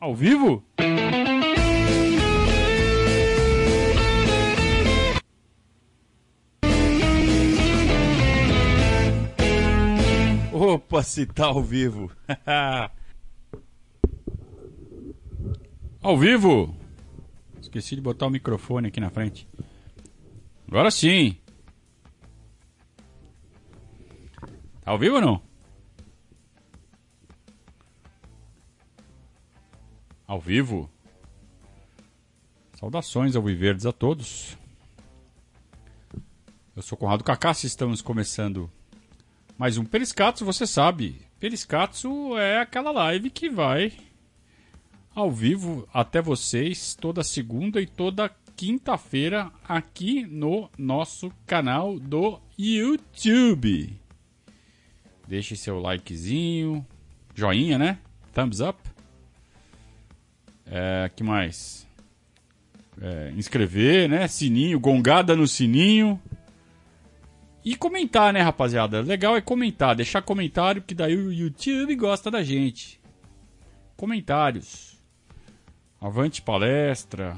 Ao vivo? Opa, se tá ao vivo. ao vivo? Esqueci de botar o microfone aqui na frente. Agora sim. Tá ao vivo ou não? Ao vivo? Saudações ao Viverdes a todos. Eu sou Conrado Cacassi, estamos começando mais um Periscatso, você sabe. Periscatso é aquela live que vai ao vivo até vocês toda segunda e toda quinta-feira aqui no nosso canal do YouTube. Deixe seu likezinho, joinha, né? Thumbs up. É, que mais? É, inscrever, né? Sininho, gongada no sininho. E comentar, né, rapaziada? Legal é comentar, deixar comentário, que daí o YouTube gosta da gente. Comentários. Avante palestra.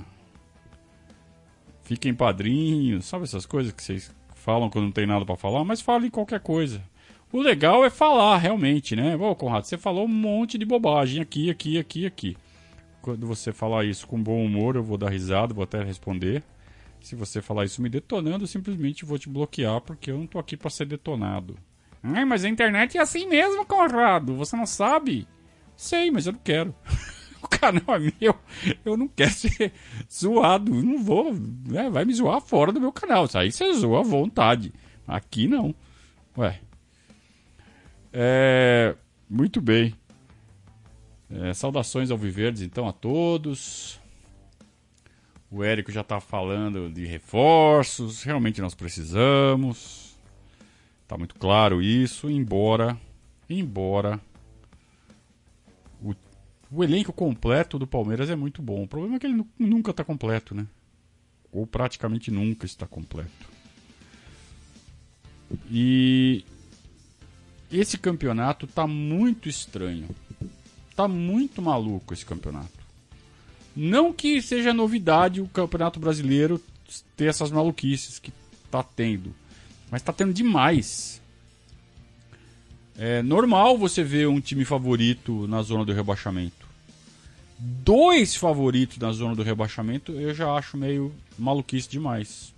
Fiquem padrinhos. Sabe essas coisas que vocês falam quando não tem nada para falar? Mas falem qualquer coisa. O legal é falar, realmente, né? Ô, Conrado, você falou um monte de bobagem aqui, aqui, aqui, aqui. Quando você falar isso com bom humor, eu vou dar risada, vou até responder. Se você falar isso me detonando, eu simplesmente vou te bloquear, porque eu não tô aqui para ser detonado. Ai, mas a internet é assim mesmo, Conrado. Você não sabe? Sei, mas eu não quero. o canal é meu. Eu não quero ser zoado. Não vou. Né? Vai me zoar fora do meu canal. Aí você zoa à vontade. Aqui não. Ué. É. Muito bem. É, saudações ao Viverdes, então, a todos. O Érico já está falando de reforços. Realmente nós precisamos. Está muito claro isso. Embora, embora o, o, elenco completo do Palmeiras é muito bom. O problema é que ele nunca está completo, né? Ou praticamente nunca está completo. E esse campeonato está muito estranho. Tá muito maluco esse campeonato. Não que seja novidade o Campeonato Brasileiro ter essas maluquices que tá tendo, mas tá tendo demais. É normal você ver um time favorito na zona do rebaixamento. Dois favoritos na zona do rebaixamento eu já acho meio maluquice demais.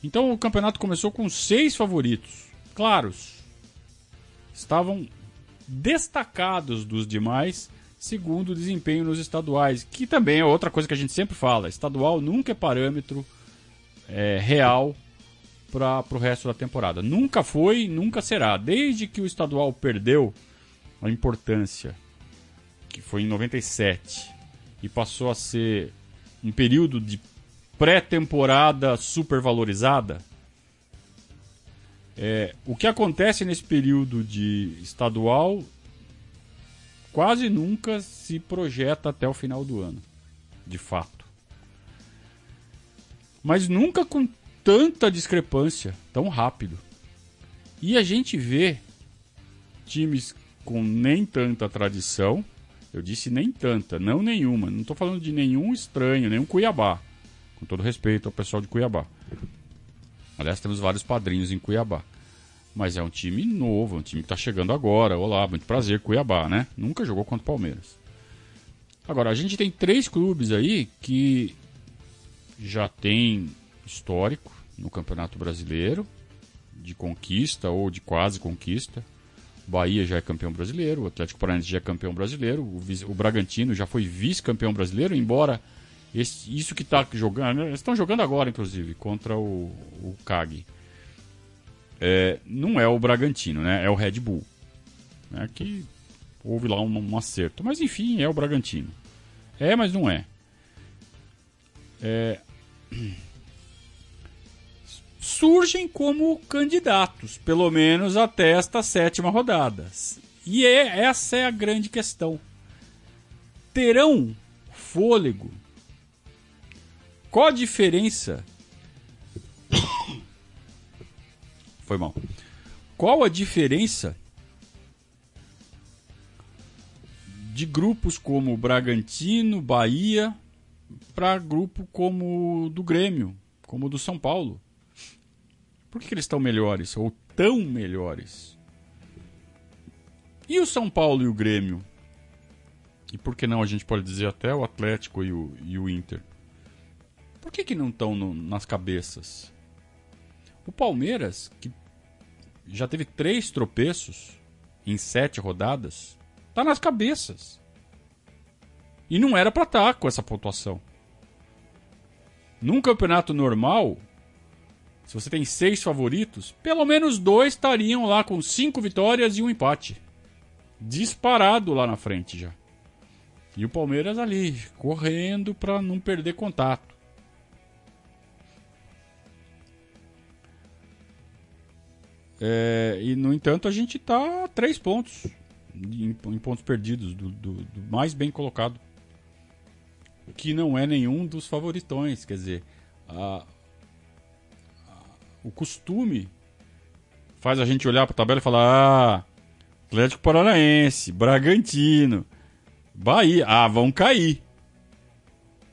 Então o campeonato começou com seis favoritos, claros. Estavam destacados dos demais, segundo o desempenho nos estaduais, que também é outra coisa que a gente sempre fala: estadual nunca é parâmetro é, real para o resto da temporada. Nunca foi, nunca será. Desde que o estadual perdeu a importância, que foi em 97, e passou a ser um período de pré-temporada supervalorizada. É, o que acontece nesse período de estadual quase nunca se projeta até o final do ano, de fato. Mas nunca com tanta discrepância, tão rápido. E a gente vê times com nem tanta tradição, eu disse nem tanta, não nenhuma, não estou falando de nenhum estranho, nenhum Cuiabá, com todo respeito ao pessoal de Cuiabá. Aliás, temos vários padrinhos em Cuiabá. Mas é um time novo, um time que está chegando agora. Olá, muito prazer, Cuiabá, né? Nunca jogou contra o Palmeiras. Agora, a gente tem três clubes aí que já tem histórico no Campeonato Brasileiro, de conquista ou de quase conquista. O Bahia já é campeão brasileiro, o Atlético Paranaense já é campeão brasileiro, o, o Bragantino já foi vice-campeão brasileiro, embora esse, isso que está jogando. Eles estão jogando agora, inclusive, contra o, o CAG é, não é o Bragantino, né? É o Red Bull. É que houve lá um, um, acerto. Mas enfim, é o Bragantino. É, mas não é. é... Surgem como candidatos, pelo menos até esta sétima rodada. E é, essa é a grande questão. Terão fôlego? Qual a diferença Foi mal. Qual a diferença de grupos como Bragantino, Bahia, para grupo como do Grêmio, como do São Paulo. Por que, que eles estão melhores ou tão melhores? E o São Paulo e o Grêmio? E por que não a gente pode dizer até o Atlético e o, e o Inter? Por que, que não estão nas cabeças? O Palmeiras, que já teve três tropeços em sete rodadas, tá nas cabeças. E não era para estar tá com essa pontuação. Num campeonato normal, se você tem seis favoritos, pelo menos dois estariam lá com cinco vitórias e um empate. Disparado lá na frente já. E o Palmeiras ali, correndo para não perder contato. É, e no entanto a gente está a três pontos em, em pontos perdidos do, do, do, mais bem colocado, que não é nenhum dos favoritões. Quer dizer, a, a, o costume faz a gente olhar para a tabela e falar: ah, Atlético Paranaense, Bragantino, Bahia. Ah, vão cair.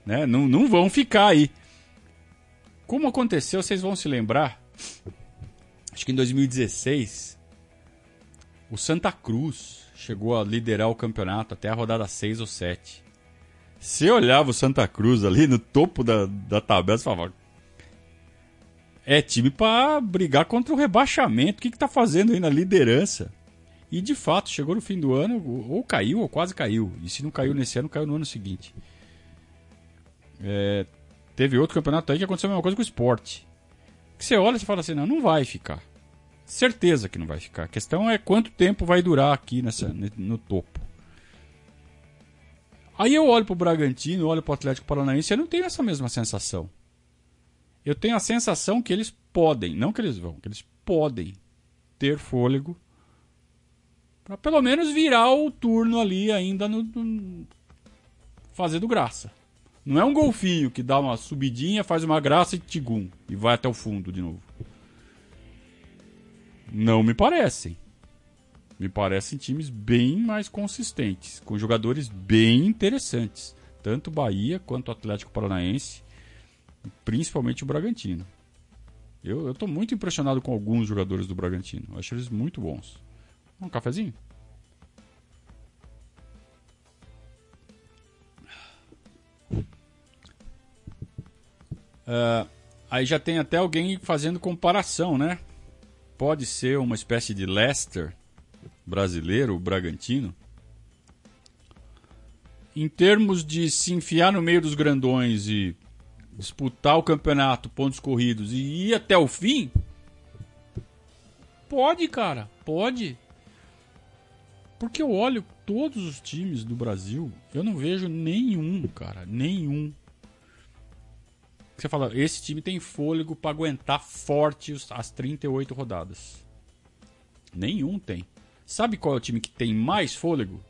Né? Não, não vão ficar aí. Como aconteceu, vocês vão se lembrar. Acho que em 2016, o Santa Cruz chegou a liderar o campeonato até a rodada 6 ou 7. Você olhava o Santa Cruz ali no topo da, da tabela, você falava. É time para brigar contra o rebaixamento. O que, que tá fazendo aí na liderança? E de fato, chegou no fim do ano, ou caiu, ou quase caiu. E se não caiu nesse ano, caiu no ano seguinte. É, teve outro campeonato aí que aconteceu a mesma coisa com o esporte. Que você olha e fala assim, não, não vai ficar. Certeza que não vai ficar. A questão é quanto tempo vai durar aqui nessa, no topo. Aí eu olho pro Bragantino, olho pro Atlético Paranaense eu não tenho essa mesma sensação. Eu tenho a sensação que eles podem, não que eles vão, que eles podem ter fôlego para pelo menos virar o turno ali ainda no, no fazendo graça. Não é um golfinho que dá uma subidinha, faz uma graça e tigum e vai até o fundo de novo. Não me parecem. Me parecem times bem mais consistentes, com jogadores bem interessantes, tanto Bahia quanto Atlético Paranaense, principalmente o Bragantino. Eu estou muito impressionado com alguns jogadores do Bragantino. Eu acho eles muito bons. Um cafezinho? Uh, aí já tem até alguém fazendo comparação, né? Pode ser uma espécie de Leicester brasileiro, Bragantino. Em termos de se enfiar no meio dos grandões e disputar o campeonato, pontos corridos e ir até o fim, pode, cara, pode. Porque eu olho todos os times do Brasil, eu não vejo nenhum, cara, nenhum. Você fala, esse time tem fôlego para aguentar forte as 38 rodadas. Nenhum tem. Sabe qual é o time que tem mais fôlego?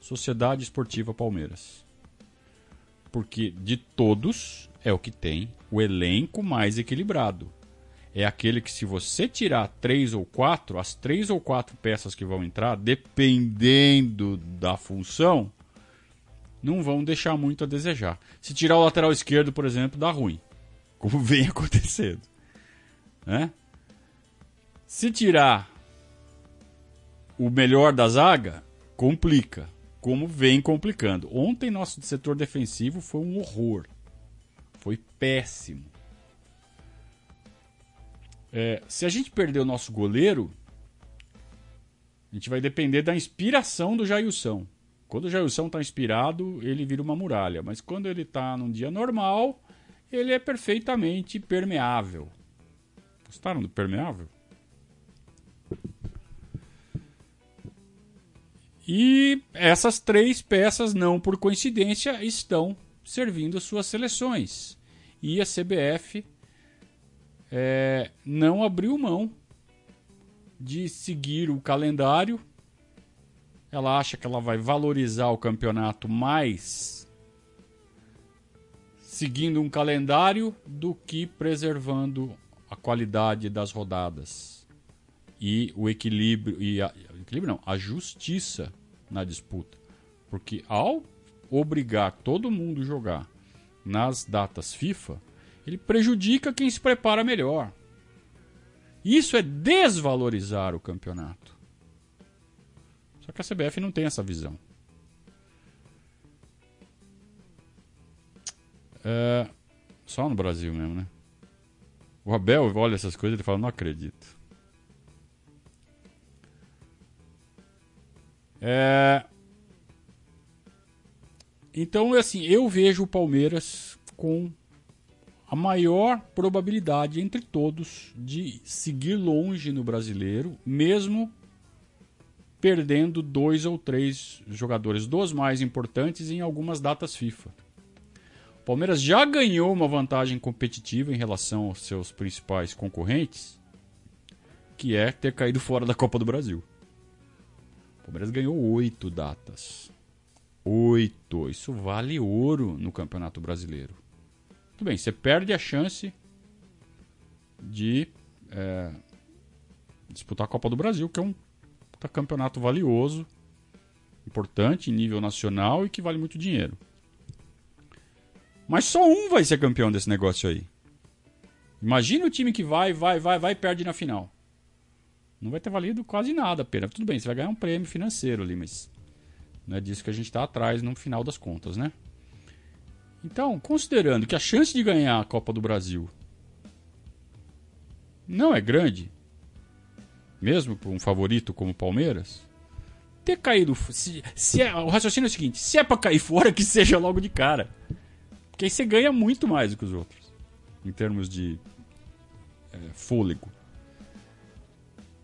Sociedade Esportiva Palmeiras. Porque de todos é o que tem o elenco mais equilibrado é aquele que se você tirar três ou quatro, as três ou quatro peças que vão entrar, dependendo da função, não vão deixar muito a desejar. Se tirar o lateral esquerdo, por exemplo, dá ruim, como vem acontecendo. Né? Se tirar o melhor da zaga, complica, como vem complicando. Ontem nosso setor defensivo foi um horror. Foi péssimo. É, se a gente perder o nosso goleiro, a gente vai depender da inspiração do Jailson. Quando o Jailson está inspirado, ele vira uma muralha. Mas quando ele está num dia normal, ele é perfeitamente permeável. Gostaram do permeável? E essas três peças, não por coincidência, estão servindo suas seleções. E a CBF é, não abriu mão de seguir o calendário. Ela acha que ela vai valorizar o campeonato mais seguindo um calendário do que preservando a qualidade das rodadas e o equilíbrio e a, equilíbrio não, a justiça na disputa. Porque ao obrigar todo mundo a jogar nas datas FIFA, ele prejudica quem se prepara melhor. Isso é desvalorizar o campeonato. Só que a CBF não tem essa visão. É, só no Brasil mesmo, né? O Abel olha essas coisas e fala: Não acredito. É... Então, assim, eu vejo o Palmeiras com a maior probabilidade entre todos de seguir longe no brasileiro, mesmo perdendo dois ou três jogadores dos mais importantes em algumas datas FIFA. O Palmeiras já ganhou uma vantagem competitiva em relação aos seus principais concorrentes, que é ter caído fora da Copa do Brasil. O Palmeiras ganhou oito datas. Oito. Isso vale ouro no Campeonato Brasileiro. Tudo bem, você perde a chance de é, disputar a Copa do Brasil, que é um campeonato valioso, importante em nível nacional e que vale muito dinheiro. Mas só um vai ser campeão desse negócio aí. Imagina o time que vai, vai, vai, vai e perde na final. Não vai ter valido quase nada a pena. Tudo bem, você vai ganhar um prêmio financeiro ali, mas não é disso que a gente está atrás no final das contas, né? Então, considerando que a chance de ganhar a Copa do Brasil não é grande, mesmo para um favorito como o Palmeiras, ter caído. Se, se é, o raciocínio é o seguinte: se é para cair fora, que seja logo de cara. Porque aí você ganha muito mais do que os outros, em termos de é, fôlego.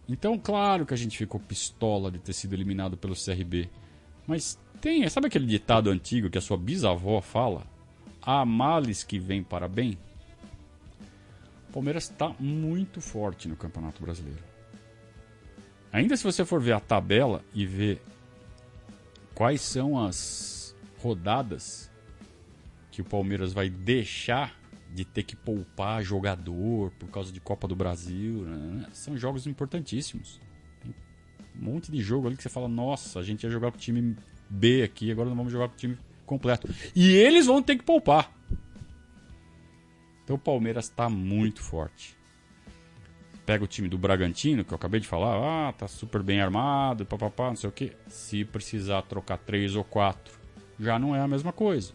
Então, claro que a gente ficou pistola de ter sido eliminado pelo CRB. Mas tem, sabe aquele ditado antigo que a sua bisavó fala? Há males que vêm para bem? O Palmeiras está muito forte no Campeonato Brasileiro. Ainda se você for ver a tabela e ver quais são as rodadas que o Palmeiras vai deixar de ter que poupar jogador por causa de Copa do Brasil. Né? São jogos importantíssimos. Tem um monte de jogo ali que você fala: nossa, a gente ia jogar com o time B aqui, agora não vamos jogar com o time completo. E eles vão ter que poupar. Então o Palmeiras está muito forte. Pega o time do Bragantino, que eu acabei de falar, ah, tá super bem armado, papapá, não sei o que. Se precisar trocar três ou quatro, já não é a mesma coisa.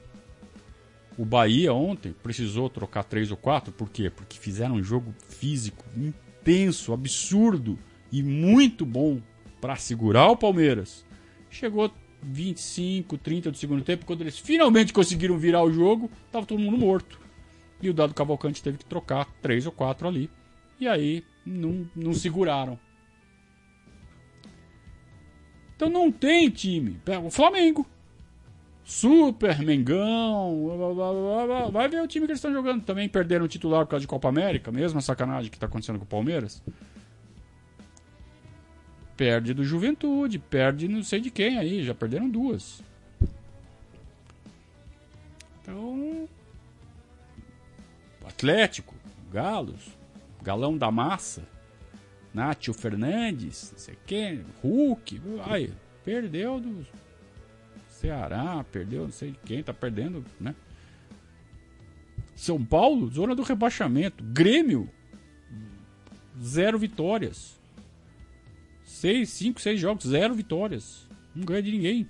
O Bahia ontem precisou trocar três ou quatro, por quê? Porque fizeram um jogo físico intenso, absurdo e muito bom para segurar o Palmeiras. Chegou 25, 30 do segundo tempo, quando eles finalmente conseguiram virar o jogo, tava todo mundo morto. E o Dado Cavalcante teve que trocar três ou quatro ali. E aí não, não seguraram. Então não tem time. Pega o Flamengo. Super Mengão. Blá, blá, blá, vai ver o time que eles estão jogando. Também perderam o titular por causa de Copa América. Mesma sacanagem que está acontecendo com o Palmeiras. Perde do Juventude. Perde não sei de quem aí. Já perderam duas. Então. Atlético. Galos. Galão da Massa. Nátio Fernandes. Não sei quem. Hulk. Ai, perdeu dos Ceará perdeu, não sei de quem, tá perdendo, né? São Paulo, zona do rebaixamento. Grêmio, zero vitórias. Seis, cinco, seis jogos, zero vitórias. Não ganha de ninguém.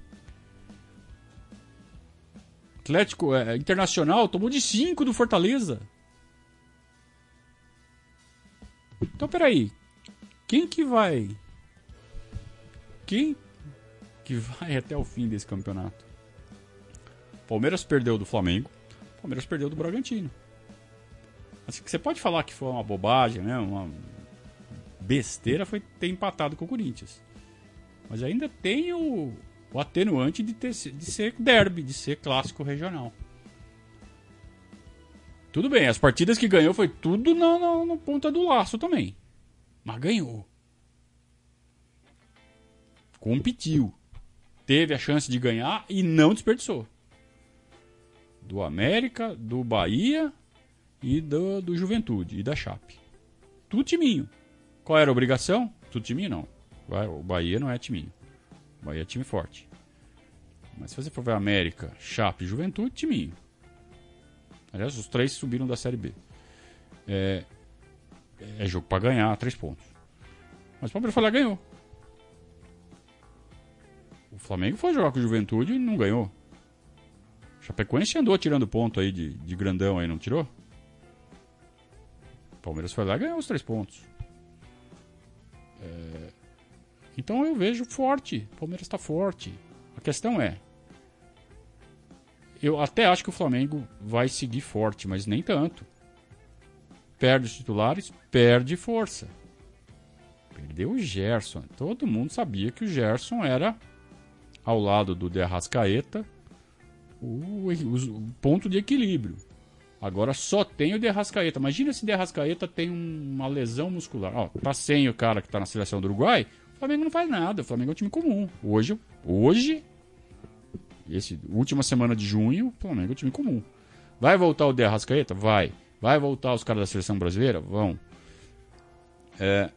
Atlético é, Internacional tomou de cinco do Fortaleza. Então, peraí. Quem que vai? Quem que vai até o fim desse campeonato. Palmeiras perdeu do Flamengo, Palmeiras perdeu do Bragantino. Assim, você pode falar que foi uma bobagem, né? Uma besteira foi ter empatado com o Corinthians. Mas ainda tem o, o atenuante de, ter, de ser derby, de ser clássico regional. Tudo bem, as partidas que ganhou foi tudo na, na, na ponta do laço também. Mas ganhou. Competiu teve a chance de ganhar e não desperdiçou. Do América, do Bahia e do, do Juventude e da Chape. Tudo timinho. Qual era a obrigação? Tudo timinho não. O Bahia não é timinho. O Bahia é time forte. Mas se você for ver América, Chape, Juventude, timinho. Aliás, os três subiram da Série B. É, é jogo para ganhar, três pontos. Mas o Palmeiras foi lá e ganhou. O Flamengo foi jogar com o Juventude e não ganhou. O Chapecoense andou tirando ponto aí de, de grandão aí, não tirou? O Palmeiras foi lá e ganhou os três pontos. É... Então eu vejo forte. O Palmeiras está forte. A questão é. Eu até acho que o Flamengo vai seguir forte, mas nem tanto. Perde os titulares, perde força. Perdeu o Gerson. Todo mundo sabia que o Gerson era, ao lado do De Arrascaeta, o, o, ponto de equilíbrio. Agora só tem o De Arrascaeta. Imagina se o De Arrascaeta tem uma lesão muscular. Ó, tá sem o cara que tá na seleção do Uruguai. O Flamengo não faz nada. O Flamengo é um time comum. Hoje, hoje esse última semana de junho, o Flamengo é um time comum. Vai voltar o De Arrascaeta? Vai. Vai voltar os caras da seleção brasileira? Vão. É,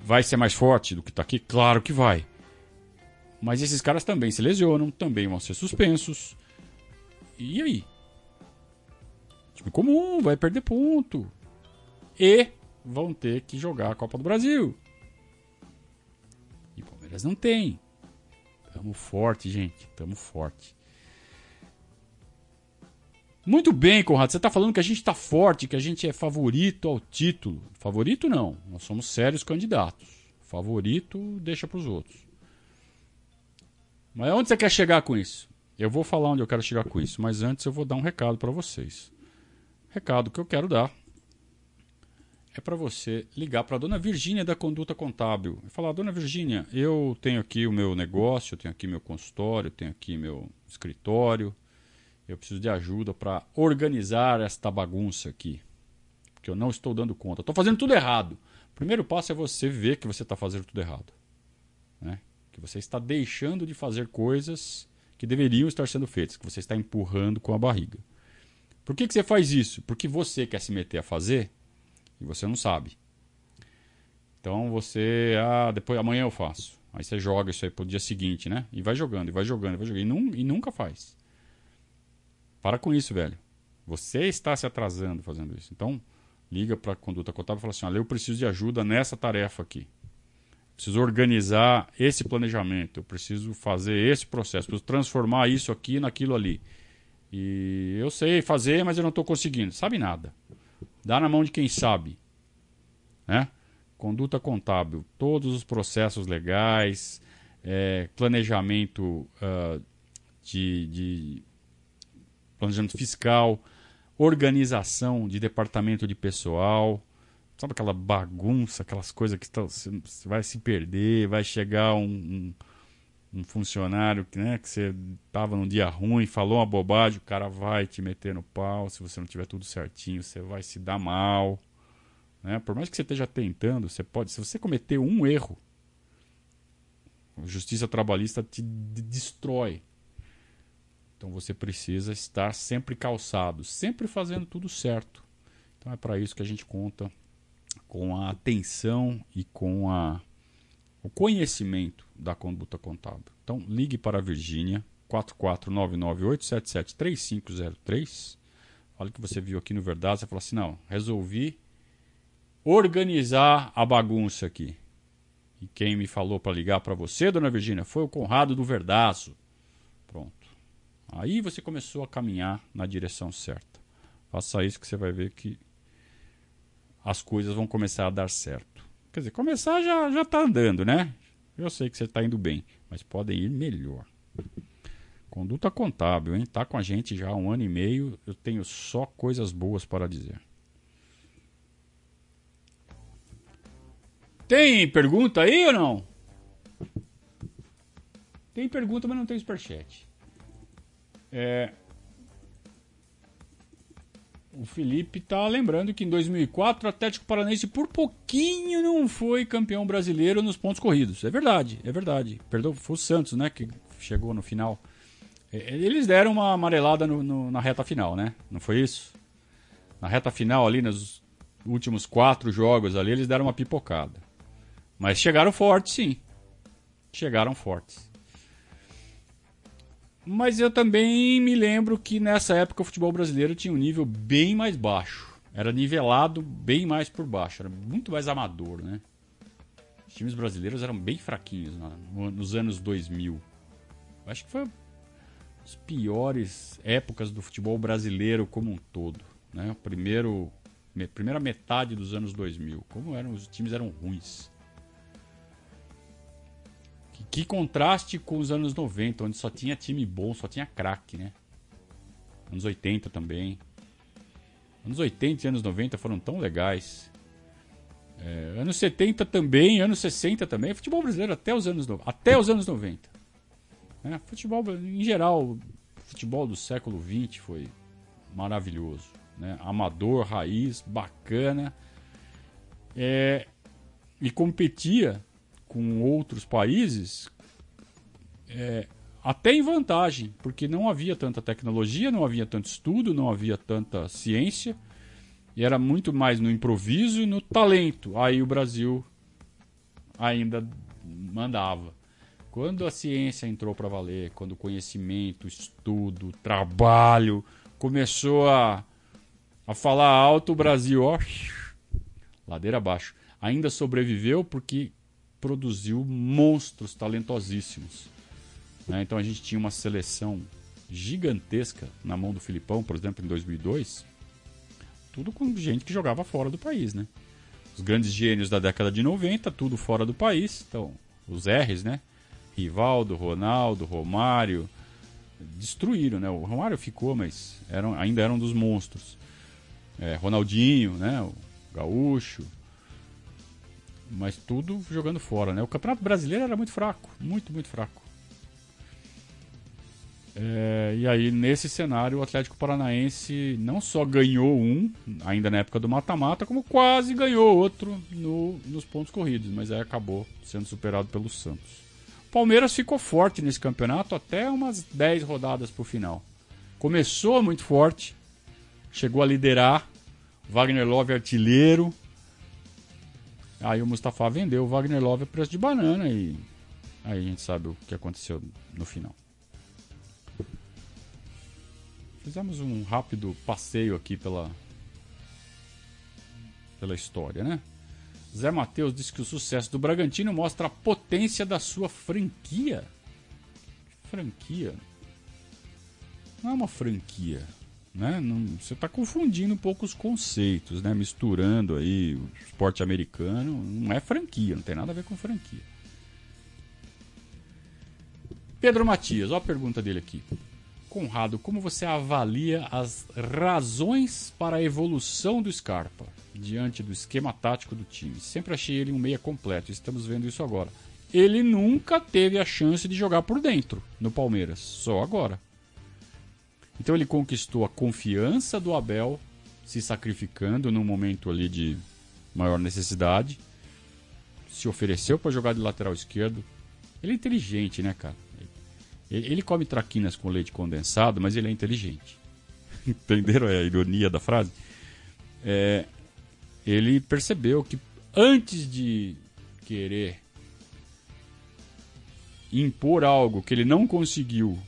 vai ser mais forte do que está aqui? Claro que vai. Mas esses caras também se lesionam, também vão ser suspensos. E aí? Time comum, vai perder ponto. E vão ter que jogar a Copa do Brasil. E o Palmeiras não tem. Tamo forte, gente. Tamo forte. Muito bem, Conrado. Você está falando que a gente está forte, que a gente é favorito ao título. Favorito não. Nós somos sérios candidatos. Favorito deixa para os outros. Mas onde você quer chegar com isso? Eu vou falar onde eu quero chegar com isso, mas antes eu vou dar um recado para vocês. Recado que eu quero dar é para você ligar para a dona Virgínia da Conduta Contábil e falar: Dona Virgínia, eu tenho aqui o meu negócio, eu tenho aqui meu consultório, eu tenho aqui meu escritório eu preciso de ajuda para organizar esta bagunça aqui. Porque eu não estou dando conta. Estou fazendo tudo errado. O primeiro passo é você ver que você está fazendo tudo errado. Né? Que você está deixando de fazer coisas que deveriam estar sendo feitas, que você está empurrando com a barriga. Por que, que você faz isso? Porque você quer se meter a fazer e você não sabe. Então você, ah, depois amanhã eu faço. Aí você joga isso aí pro dia seguinte, né? E vai jogando, e vai jogando, e vai jogando. E, num, e nunca faz. Para com isso, velho. Você está se atrasando fazendo isso. Então, liga para a conduta contábil e fala assim: olha, eu preciso de ajuda nessa tarefa aqui. Preciso organizar esse planejamento. Eu preciso fazer esse processo. Preciso transformar isso aqui naquilo ali. E eu sei fazer, mas eu não estou conseguindo. Sabe nada. Dá na mão de quem sabe. Né? Conduta contábil. Todos os processos legais, é, planejamento uh, de, de planejamento fiscal, organização de departamento de pessoal. Sabe aquela bagunça, aquelas coisas que você vai se perder, vai chegar um, um, um funcionário né, que você estava num dia ruim, falou uma bobagem, o cara vai te meter no pau. Se você não tiver tudo certinho, você vai se dar mal. Né? Por mais que você esteja tentando, você pode. Se você cometer um erro, a justiça trabalhista te destrói. Então você precisa estar sempre calçado, sempre fazendo tudo certo. Então é para isso que a gente conta com a atenção e com a, o conhecimento da conduta contábil. Então ligue para a Virgínia 44998773503. Olha que você viu aqui no Verdade, você fala assim: "Não, resolvi organizar a bagunça aqui". E quem me falou para ligar para você, dona Virgínia, foi o Conrado do Verdaço. Pronto. Aí você começou a caminhar na direção certa. Faça isso que você vai ver que as coisas vão começar a dar certo. Quer dizer, começar já já está andando, né? Eu sei que você está indo bem, mas podem ir melhor. Conduta contábil, hein? Tá com a gente já há um ano e meio. Eu tenho só coisas boas para dizer. Tem pergunta aí ou não? Tem pergunta, mas não tem superchat. É, o Felipe tá lembrando que em 2004 o Atlético Paranaense por pouquinho não foi campeão brasileiro nos pontos corridos. É verdade, é verdade. Perdão, foi o Santos, né, que chegou no final. É, eles deram uma amarelada no, no, na reta final, né? Não foi isso? Na reta final ali, nos últimos quatro jogos ali, eles deram uma pipocada. Mas chegaram fortes, sim. Chegaram fortes. Mas eu também me lembro que nessa época o futebol brasileiro tinha um nível bem mais baixo. Era nivelado bem mais por baixo, era muito mais amador, né? Os times brasileiros eram bem fraquinhos nos anos 2000. Acho que foi as piores épocas do futebol brasileiro como um todo, né? O primeiro primeira metade dos anos 2000, como eram os times eram ruins. Que, contraste com os anos 90, onde só tinha time bom, só tinha craque, né? Anos 80 também. Anos 80 e anos 90 foram tão legais. É, anos 70 também, anos 60 também. Futebol brasileiro até os anos, até os anos 90. É, futebol, em geral, futebol do século 20 foi maravilhoso né? amador, raiz, bacana. É, e competia com outros países é, até em vantagem, porque não havia tanta tecnologia, não havia tanto estudo, não havia tanta ciência, e era muito mais no improviso e no talento. Aí o Brasil ainda mandava. Quando a ciência entrou para valer, quando o conhecimento, estudo, trabalho começou a a falar alto, o Brasil, ó, ladeira abaixo. Ainda sobreviveu porque produziu monstros talentosíssimos. Né? Então a gente tinha uma seleção gigantesca na mão do Filipão, por exemplo, em 2002. Tudo com gente que jogava fora do país, né? Os grandes gênios da década de 90, tudo fora do país. Então, os R's, né? Rivaldo, Ronaldo, Romário, destruíram, né? O Romário ficou, mas eram, ainda eram dos monstros é, Ronaldinho, né? O Gaúcho. Mas tudo jogando fora, né? O Campeonato Brasileiro era muito fraco, muito, muito fraco. É, e aí, nesse cenário, o Atlético Paranaense não só ganhou um, ainda na época do mata-mata, como quase ganhou outro no, nos pontos corridos, mas aí acabou sendo superado pelo Santos. O Palmeiras ficou forte nesse campeonato até umas 10 rodadas pro final. Começou muito forte, chegou a liderar. Wagner Love artilheiro. Aí o Mustafa vendeu o Wagner Love a preço de banana e aí a gente sabe o que aconteceu no final. Fizemos um rápido passeio aqui pela pela história, né? Zé Matheus disse que o sucesso do Bragantino mostra a potência da sua franquia. Franquia? Não é uma franquia. Né? Não, você está confundindo um pouco os conceitos, né? misturando aí o esporte americano. Não é franquia, não tem nada a ver com franquia. Pedro Matias, olha a pergunta dele aqui. Conrado, como você avalia as razões para a evolução do Scarpa diante do esquema tático do time? Sempre achei ele um meia completo, estamos vendo isso agora. Ele nunca teve a chance de jogar por dentro no Palmeiras, só agora. Então ele conquistou a confiança do Abel, se sacrificando num momento ali de maior necessidade. Se ofereceu para jogar de lateral esquerdo. Ele é inteligente, né, cara? Ele, come traquinas com leite condensado, mas ele é inteligente. Entenderam a ironia da frase? É, ele percebeu que antes de querer impor algo que ele não conseguiu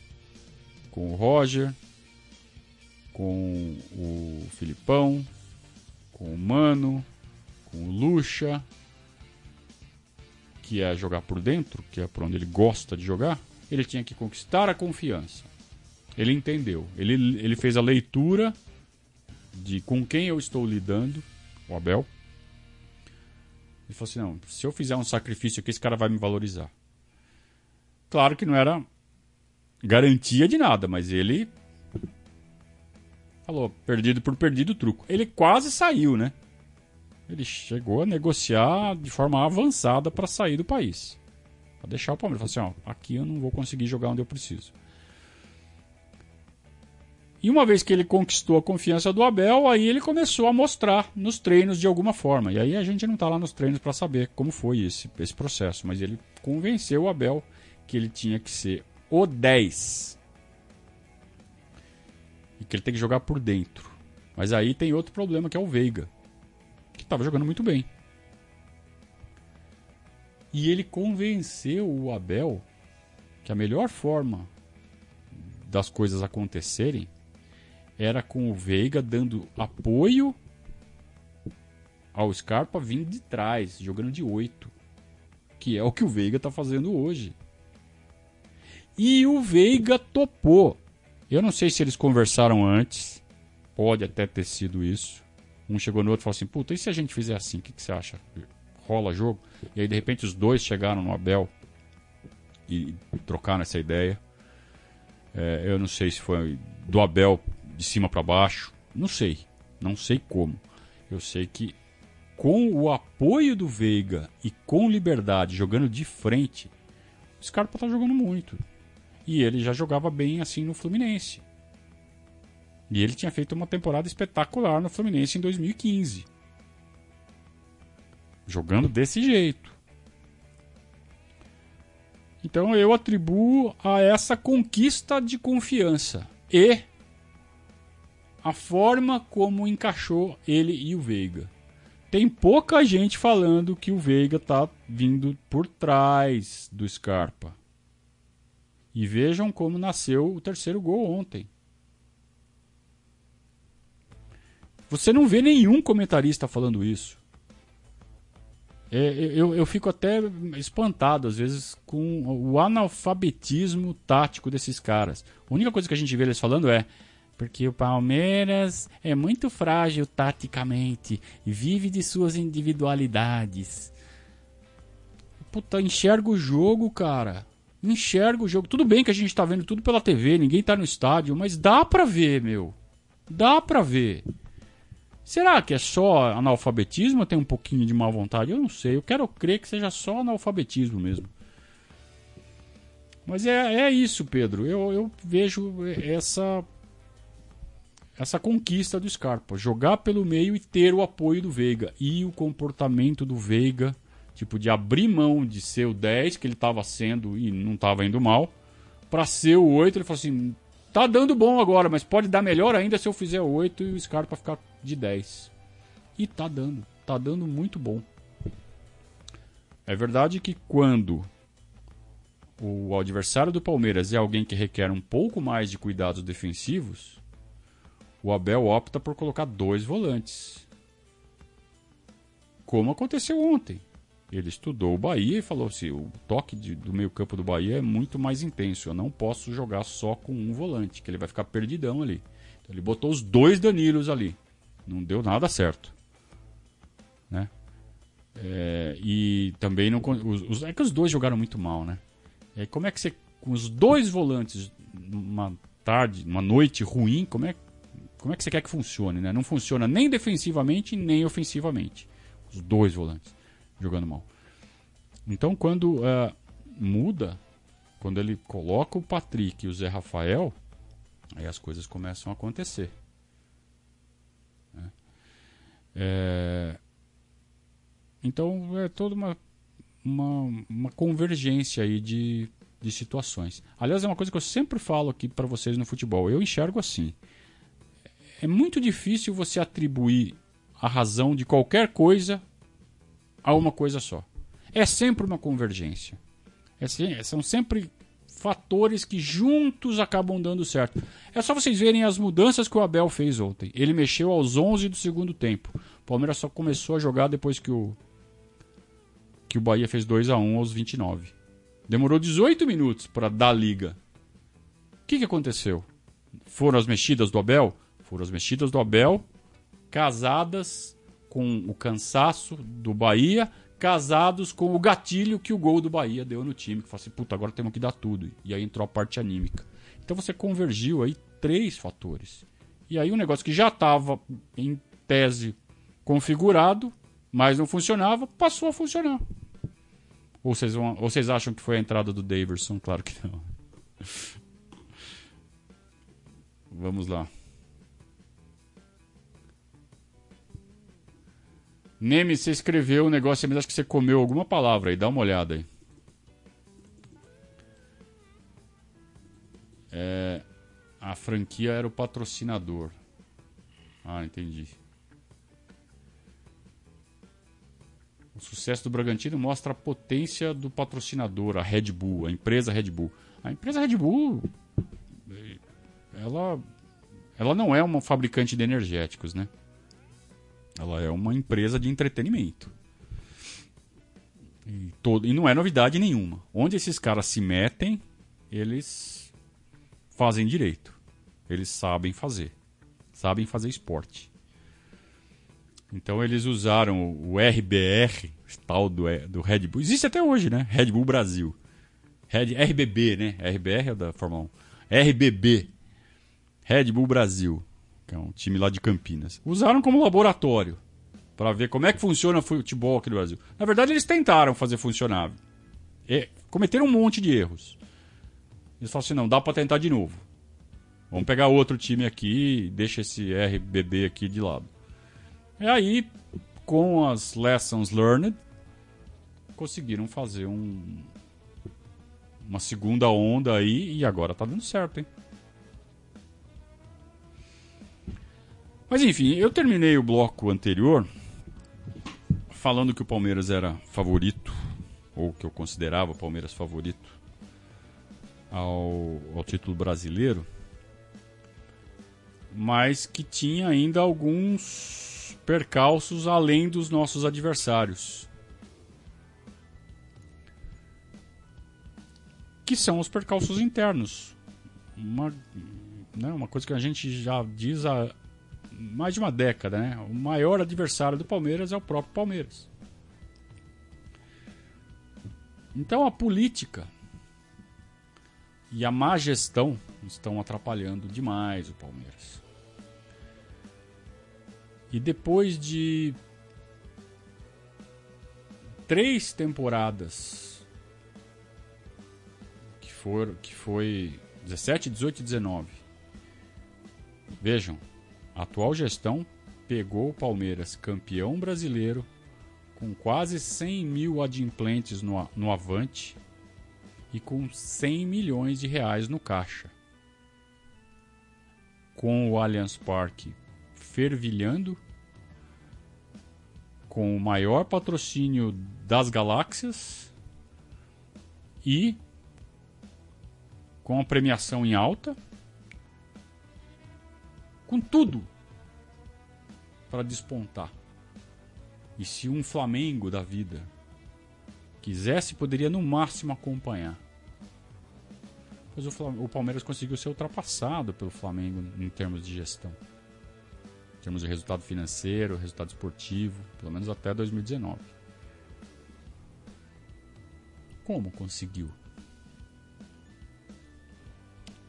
com o Roger, com o Filipão, com o Mano, com o Lucha, que é jogar por dentro, que é por onde ele gosta de jogar, ele tinha que conquistar a confiança. Ele entendeu, ele, ele fez a leitura de com quem eu estou lidando, o Abel. Ele falou assim: não, se eu fizer um sacrifício aqui, esse cara vai me valorizar. Claro que não era garantia de nada, mas ele falou, perdido por perdido truco. Ele quase saiu, né? Ele chegou a negociar de forma avançada para sair do país. Para deixar o Palmeiras. Falou assim, ó, aqui eu não vou conseguir jogar onde eu preciso. E uma vez que ele conquistou a confiança do Abel, aí ele começou a mostrar nos treinos de alguma forma. E aí a gente não está lá nos treinos para saber como foi esse, esse processo. Mas ele convenceu o Abel que ele tinha que ser o 10 e que ele tem que jogar por dentro. Mas aí tem outro problema que é o Veiga, que estava jogando muito bem. E ele convenceu o Abel que a melhor forma das coisas acontecerem era com o Veiga dando apoio ao Scarpa vindo de trás, jogando de 8. Que é o que o Veiga tá fazendo hoje. E o Veiga topou. Eu não sei se eles conversaram antes. Pode até ter sido isso. Um chegou no outro e falou assim: Puta, e se a gente fizer assim? O que, que você acha? Rola jogo? E aí de repente os dois chegaram no Abel e trocaram essa ideia. É, eu não sei se foi do Abel de cima para baixo. Não sei. Não sei como. Eu sei que com o apoio do Veiga e com liberdade jogando de frente, o Scarpa tá jogando muito. E ele já jogava bem assim no Fluminense. E ele tinha feito uma temporada espetacular no Fluminense em 2015. Jogando desse jeito. Então eu atribuo a essa conquista de confiança e a forma como encaixou ele e o Veiga. Tem pouca gente falando que o Veiga tá vindo por trás do Scarpa. E vejam como nasceu o terceiro gol ontem. Você não vê nenhum comentarista falando isso. É, eu, eu fico até espantado, às vezes, com o analfabetismo tático desses caras. A única coisa que a gente vê eles falando é porque o Palmeiras é muito frágil taticamente e vive de suas individualidades. Puta, enxerga o jogo, cara. Enxerga o jogo. Tudo bem que a gente tá vendo tudo pela TV, ninguém tá no estádio, mas dá pra ver, meu. Dá pra ver. Será que é só analfabetismo tem um pouquinho de má vontade? Eu não sei. Eu quero crer que seja só analfabetismo mesmo. Mas é, é isso, Pedro. Eu, eu vejo essa essa conquista do Scarpa. Jogar pelo meio e ter o apoio do Veiga. E o comportamento do Veiga, tipo, de abrir mão de ser o 10, que ele estava sendo e não estava indo mal, para ser o 8. Ele falou assim: tá dando bom agora, mas pode dar melhor ainda se eu fizer o 8 e o Scarpa ficar de 10. E tá dando. Tá dando muito bom. É verdade que quando o adversário do Palmeiras é alguém que requer um pouco mais de cuidados defensivos, o Abel opta por colocar dois volantes. Como aconteceu ontem. Ele estudou o Bahia e falou assim: o toque de, do meio-campo do Bahia é muito mais intenso. Eu não posso jogar só com um volante, que ele vai ficar perdidão ali. Então ele botou os dois Danilos ali. Não deu nada certo. Né? É, e também não. Os, os, é que os dois jogaram muito mal, né? Aí, como é que você. Com os dois volantes, numa tarde, uma noite ruim, como é como é que você quer que funcione, né? Não funciona nem defensivamente nem ofensivamente. Os dois volantes jogando mal. Então, quando uh, muda, quando ele coloca o Patrick e o Zé Rafael, aí as coisas começam a acontecer. Né? É... Então, é toda uma, uma, uma convergência aí de, de situações. Aliás, é uma coisa que eu sempre falo aqui para vocês no futebol. Eu enxergo assim é muito difícil você atribuir a razão de qualquer coisa a uma coisa só. É sempre uma convergência. É, são sempre fatores que juntos acabam dando certo. É só vocês verem as mudanças que o Abel fez ontem. Ele mexeu aos 11 do segundo tempo. O Palmeiras só começou a jogar depois que o que o Bahia fez 2 a 1 aos 29. Demorou 18 minutos para dar liga. O que, que aconteceu? Foram as mexidas do Abel? Foram as mexidas do Abel, casadas com o cansaço do Bahia, casados com o gatilho que o gol do Bahia deu no time, que falou assim, puta, agora temos que dar tudo. E aí entrou a parte anímica. Então você convergiu aí três fatores. E aí um negócio que já estava em tese configurado, mas não funcionava, passou a funcionar. Ou vocês, vão, ou vocês acham que foi a entrada do Daverson? Claro que não. Vamos lá. Neme, você escreveu um negócio, mas acho que você comeu alguma palavra aí, dá uma olhada aí. É, a franquia era o patrocinador. Ah, entendi. O sucesso do Bragantino mostra a potência do patrocinador, a Red Bull, a empresa Red Bull. A empresa Red Bull ela, ela não é uma fabricante de energéticos, né? Ela é uma empresa de entretenimento. E, todo, e não é novidade nenhuma. Onde esses caras se metem, eles fazem direito. Eles sabem fazer. Sabem fazer esporte. Então eles usaram o RBR, tal do, do Red Bull. Existe até hoje, né? Red Bull Brasil. Red, RBB, né? RBR é da Fórmula 1. RBB. Red Bull Brasil. Que é um time lá de Campinas. Usaram como laboratório para ver como é que funciona o futebol aqui no Brasil. Na verdade, eles tentaram fazer funcionar. E cometeram um monte de erros. Eles falaram assim: não, dá para tentar de novo. Vamos pegar outro time aqui e deixa esse RBB aqui de lado. E aí, com as lessons learned, conseguiram fazer um, uma segunda onda aí e agora tá dando certo, hein? Mas enfim, eu terminei o bloco anterior falando que o Palmeiras era favorito, ou que eu considerava o Palmeiras favorito ao, ao título brasileiro, mas que tinha ainda alguns percalços além dos nossos adversários. Que são os percalços internos. Uma, né, uma coisa que a gente já diz há mais de uma década, né? O maior adversário do Palmeiras é o próprio Palmeiras. Então a política e a má gestão estão atrapalhando demais o Palmeiras. E depois de três temporadas que foram que foi 17, 18 e 19. Vejam, a atual gestão pegou o Palmeiras campeão brasileiro com quase 100 mil adimplentes no, no Avante e com 100 milhões de reais no caixa. Com o Allianz Parque fervilhando, com o maior patrocínio das galáxias e com a premiação em alta com tudo para despontar. E se um Flamengo da vida quisesse, poderia no máximo acompanhar. Mas o, o Palmeiras conseguiu ser ultrapassado pelo Flamengo em termos de gestão. Em termos de resultado financeiro, resultado esportivo, pelo menos até 2019. Como conseguiu?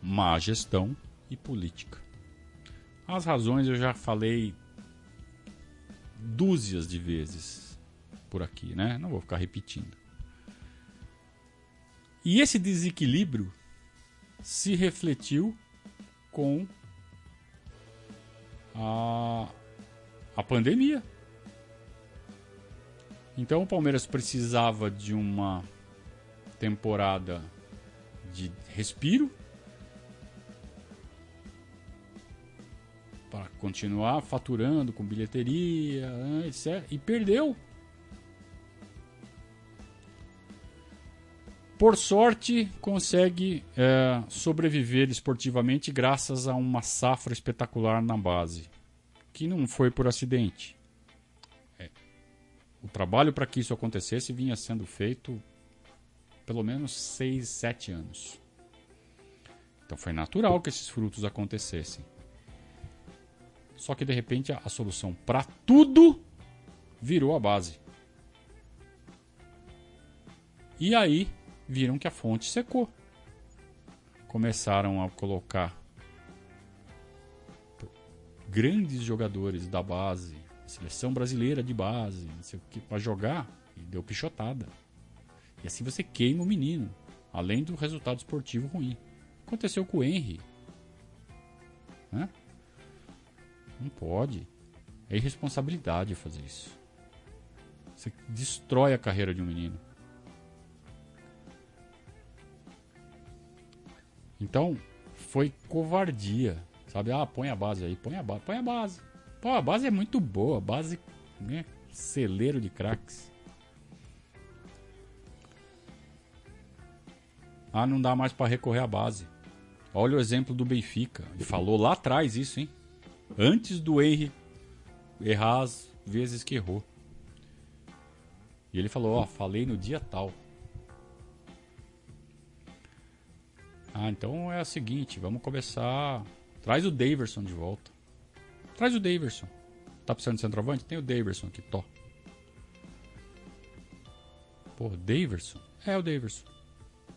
Má gestão e política. As razões eu já falei dúzias de vezes por aqui, né? Não vou ficar repetindo. E esse desequilíbrio se refletiu com a, a pandemia. Então o Palmeiras precisava de uma temporada de respiro para continuar faturando com bilheteria, né, etc. E perdeu. Por sorte, consegue é, sobreviver esportivamente graças a uma safra espetacular na base, que não foi por acidente. É. O trabalho para que isso acontecesse vinha sendo feito pelo menos 6, 7 anos. Então foi natural que esses frutos acontecessem. Só que de repente a, solução para tudo virou a base. E aí viram que a fonte secou. Começaram a colocar grandes jogadores da base, seleção brasileira de base, não sei o que, para jogar e deu pichotada. E assim você queima o menino, além do resultado esportivo ruim. Aconteceu com o Henry. Né? Não pode. É irresponsabilidade fazer isso. Você destrói a carreira de um menino. Então, foi covardia. Sabe? Ah, põe a base aí, põe a base, põe a base. Pô, a base é muito boa, a base, né? Celeiro de craques. Ah, não dá mais para recorrer à base. Olha o exemplo do Benfica. Ele falou lá atrás isso, hein? Antes do Henry errar as vezes que errou. E ele falou, ó, falei no dia tal. Ah, então é o seguinte, vamos começar. Traz o Daverson de volta. Traz o Daverson. Tá precisando de centroavante? Tem o Daverson aqui, tó. Pô, Daverson? É o Daverson.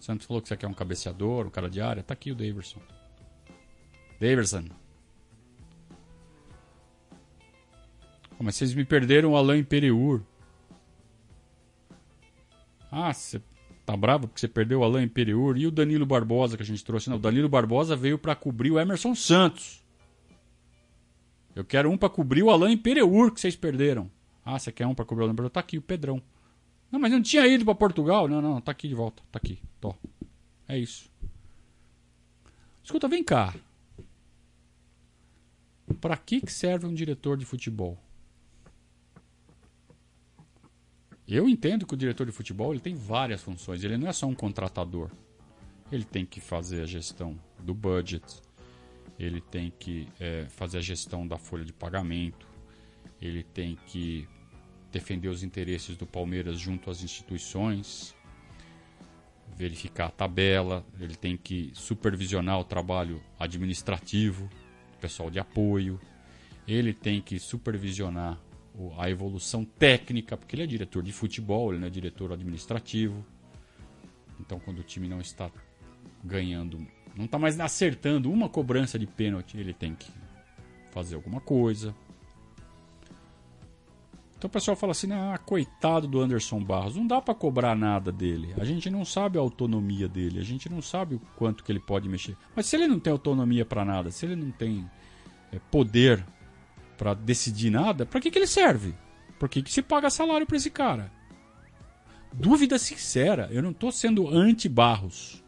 Santos falou que você quer um cabeceador, um cara de área. Tá aqui o Daverson. Daverson. Oh, mas vocês me perderam o Alain Pereur. Ah, você tá bravo porque você perdeu o Alain Pereur e o Danilo Barbosa que a gente trouxe. Não, o Danilo Barbosa veio para cobrir o Emerson Santos. Eu quero um para cobrir o Alain Pereur que vocês perderam. Ah, você quer um para cobrir o Alain Pereur? Tá aqui o Pedrão. Não, mas não tinha ido para Portugal. Não, não, tá aqui de volta. Tá aqui. Tô. É isso. Escuta, vem cá. Para que, que serve um diretor de futebol? Eu entendo que o diretor de futebol ele tem várias funções. Ele não é só um contratador. Ele tem que fazer a gestão do budget. Ele tem que é, fazer a gestão da folha de pagamento. Ele tem que defender os interesses do Palmeiras junto às instituições, verificar a tabela, ele tem que supervisionar o trabalho administrativo, pessoal de apoio, ele tem que supervisionar a evolução técnica, porque ele é diretor de futebol, ele não é diretor administrativo. Então, quando o time não está ganhando, não está mais acertando uma cobrança de pênalti, ele tem que fazer alguma coisa. Então o pessoal fala assim: ah, coitado do Anderson Barros, não dá para cobrar nada dele. A gente não sabe a autonomia dele, a gente não sabe o quanto que ele pode mexer. Mas se ele não tem autonomia para nada, se ele não tem é, poder para decidir nada, para que, que ele serve? Por que, que se paga salário para esse cara? Dúvida sincera, eu não tô sendo anti-Barros.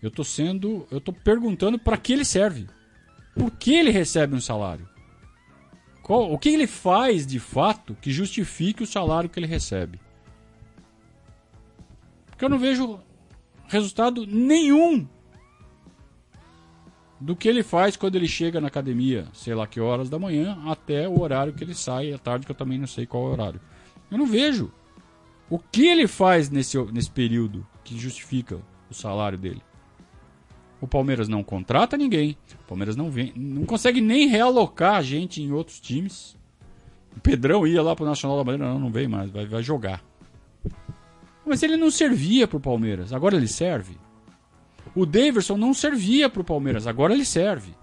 Eu tô sendo, eu tô perguntando para que ele serve. Por que ele recebe um salário? Qual, o que ele faz de fato que justifique o salário que ele recebe? Porque eu não vejo resultado nenhum do que ele faz quando ele chega na academia, sei lá que horas da manhã, até o horário que ele sai, à tarde, que eu também não sei qual é o horário. Eu não vejo. O que ele faz nesse, nesse período que justifica o salário dele? O Palmeiras não contrata ninguém. O Palmeiras não vem, não consegue nem realocar a gente em outros times. O Pedrão ia lá pro Nacional da Madeira, não, não vem mais, vai, vai jogar. Mas ele não servia pro Palmeiras, agora ele serve. O Daverson não servia pro Palmeiras, agora ele serve.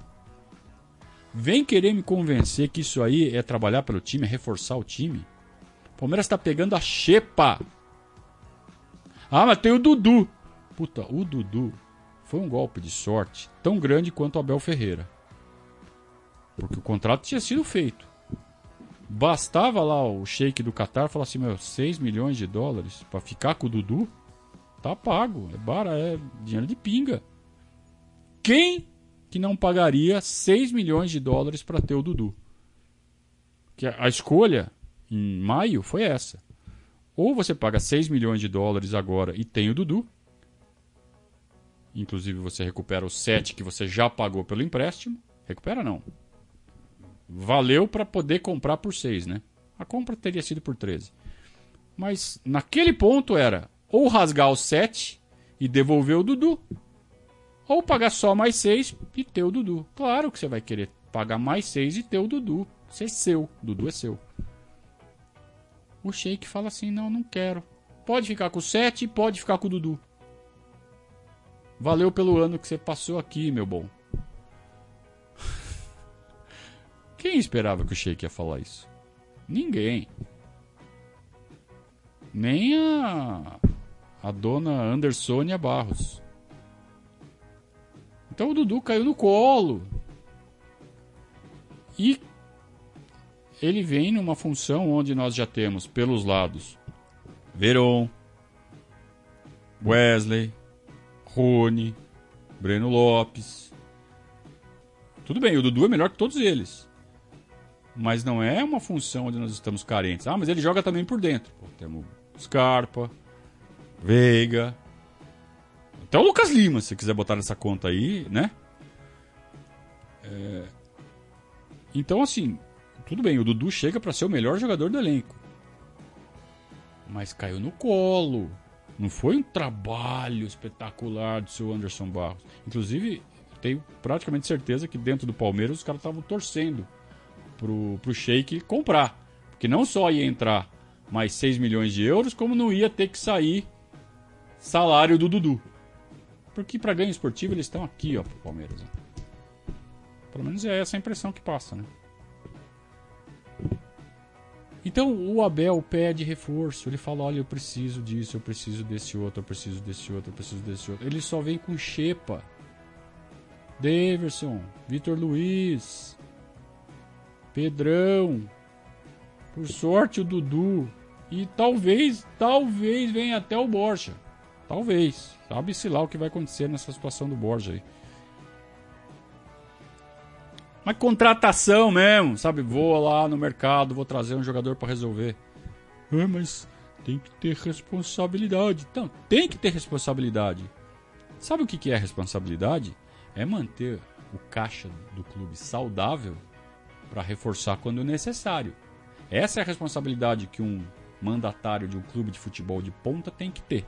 Vem querer me convencer que isso aí é trabalhar pelo time, é reforçar o time. O Palmeiras tá pegando a xepa. Ah, mas tem o Dudu. Puta, o Dudu foi um golpe de sorte tão grande quanto o Abel Ferreira. Porque o contrato tinha sido feito. Bastava lá o shake do Qatar falar assim: meu, 6 milhões de dólares para ficar com o Dudu? Tá pago. É bara, é dinheiro de pinga. Quem que não pagaria 6 milhões de dólares para ter o Dudu? Que a escolha em maio foi essa. Ou você paga 6 milhões de dólares agora e tem o Dudu, Inclusive você recupera o 7 que você já pagou pelo empréstimo. Recupera não. Valeu para poder comprar por 6, né? A compra teria sido por 13. Mas naquele ponto era ou rasgar o 7 e devolver o Dudu, ou pagar só mais 6 e ter o Dudu. Claro que você vai querer pagar mais 6 e ter o Dudu. Isso é seu. Dudu é seu. O Sheik fala assim: não, não quero. Pode ficar com o 7 e pode ficar com o Dudu. Valeu pelo ano que você passou aqui, meu bom. Quem esperava que o Sheik ia falar isso? Ninguém. Nem a, a dona Andersônia Barros. Então o Dudu caiu no colo. E ele vem numa função onde nós já temos pelos lados Veron, Wesley, Rony, Breno Lopes. Tudo bem, o Dudu é melhor que todos eles. Mas não é uma função onde nós estamos carentes. Ah, mas ele joga também por dentro. Pô, temos Scarpa, Veiga, Até o Lucas Lima, se quiser botar nessa conta aí, né? É... Então, assim, tudo bem, o Dudu chega para ser o melhor jogador do elenco. Mas caiu no colo. Não foi um trabalho espetacular do seu Anderson Barros. Inclusive, tenho praticamente certeza que dentro do Palmeiras os caras estavam torcendo pro, pro Sheik comprar. Porque não só ia entrar mais 6 milhões de euros, como não ia ter que sair salário do Dudu. Porque para ganho esportivo eles estão aqui, ó, pro Palmeiras. Ó. Pelo menos é essa a impressão que passa, né? Então o Abel pede reforço, ele fala: olha, eu preciso disso, eu preciso desse outro, eu preciso desse outro, eu preciso desse outro. Ele só vem com Xepa, Daverson, Vitor Luiz, Pedrão, por sorte o Dudu e talvez, talvez venha até o Borja. Talvez. Sabe-se lá o que vai acontecer nessa situação do Borja aí. Mas contratação mesmo, sabe? Vou lá no mercado, vou trazer um jogador para resolver. É, mas tem que ter responsabilidade. Então, tem que ter responsabilidade. Sabe o que é responsabilidade? É manter o caixa do clube saudável para reforçar quando necessário. Essa é a responsabilidade que um mandatário de um clube de futebol de ponta tem que ter.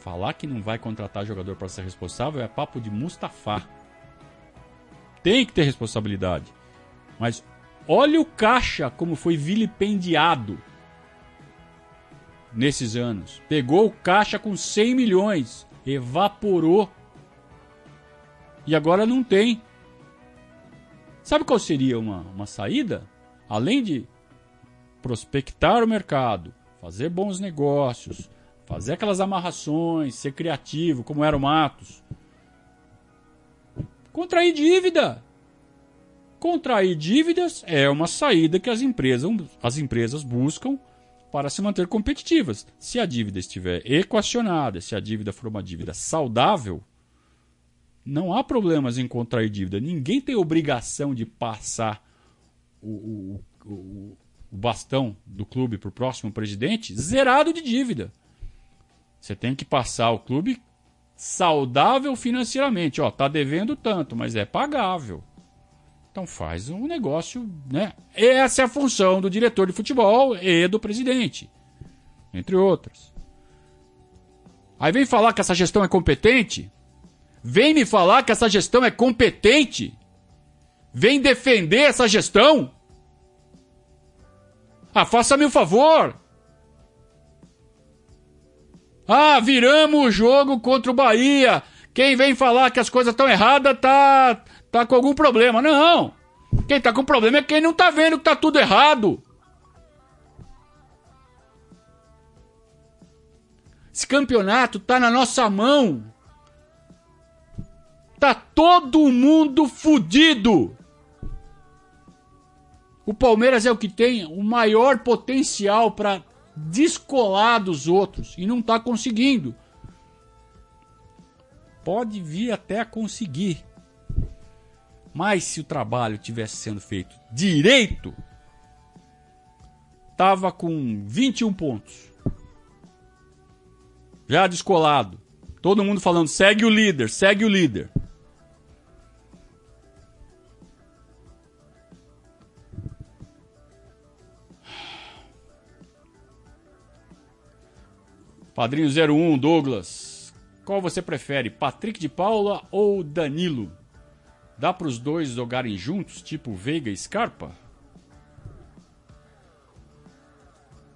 Falar que não vai contratar jogador para ser responsável é papo de Mustafa. Tem que ter responsabilidade. Mas olha o caixa como foi vilipendiado nesses anos. Pegou o caixa com 100 milhões, evaporou. E agora não tem. Sabe qual seria uma, uma saída? Além de prospectar o mercado, fazer bons negócios, Fazer aquelas amarrações, ser criativo, como era o Matos. Contrair dívida. Contrair dívidas é uma saída que as empresas, as empresas buscam para se manter competitivas. Se a dívida estiver equacionada, se a dívida for uma dívida saudável, não há problemas em contrair dívida. Ninguém tem obrigação de passar o, o, o, o bastão do clube para o próximo presidente zerado de dívida. Você tem que passar o clube saudável financeiramente. Ó, tá devendo tanto, mas é pagável. Então faz um negócio, né? Essa é a função do diretor de futebol e do presidente, entre outras. Aí vem falar que essa gestão é competente? Vem me falar que essa gestão é competente? Vem defender essa gestão? Ah, faça-me um favor. Ah, viramos o jogo contra o Bahia. Quem vem falar que as coisas estão erradas tá, tá com algum problema. Não. Quem tá com problema é quem não tá vendo que tá tudo errado. Esse campeonato tá na nossa mão. Tá todo mundo fudido. O Palmeiras é o que tem o maior potencial para descolar dos outros e não está conseguindo. Pode vir até a conseguir. Mas se o trabalho tivesse sendo feito direito, tava com 21 pontos. Já descolado. Todo mundo falando, segue o líder, segue o líder. Padrinho 01, Douglas. Qual você prefere, Patrick de Paula ou Danilo? Dá para os dois jogarem juntos, tipo Veiga e Scarpa?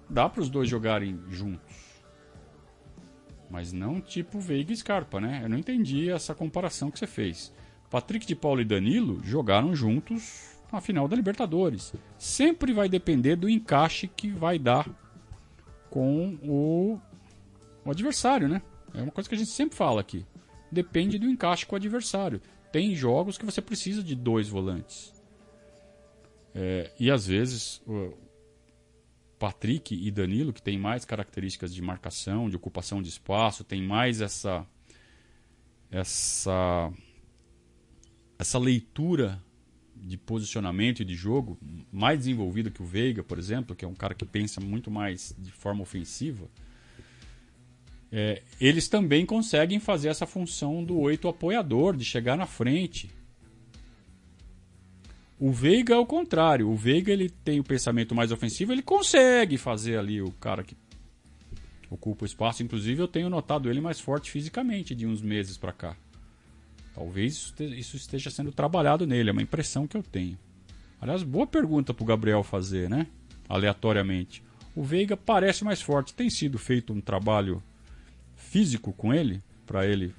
Dá para os dois jogarem juntos. Mas não tipo Veiga e Scarpa, né? Eu não entendi essa comparação que você fez. Patrick de Paula e Danilo jogaram juntos na final da Libertadores. Sempre vai depender do encaixe que vai dar com o o adversário, né? É uma coisa que a gente sempre fala aqui. Depende do encaixe com o adversário. Tem jogos que você precisa de dois volantes. É, e às vezes Patrick e Danilo, que tem mais características de marcação, de ocupação de espaço, tem mais essa essa essa leitura de posicionamento e de jogo mais desenvolvida que o Veiga, por exemplo, que é um cara que pensa muito mais de forma ofensiva é, eles também conseguem fazer essa função do oito apoiador, de chegar na frente. O Veiga é o contrário. O Veiga ele tem o pensamento mais ofensivo, ele consegue fazer ali o cara que ocupa o espaço. Inclusive, eu tenho notado ele mais forte fisicamente de uns meses para cá. Talvez isso esteja sendo trabalhado nele, é uma impressão que eu tenho. Aliás, boa pergunta para o Gabriel fazer, né? Aleatoriamente. O Veiga parece mais forte. Tem sido feito um trabalho físico com ele, para ele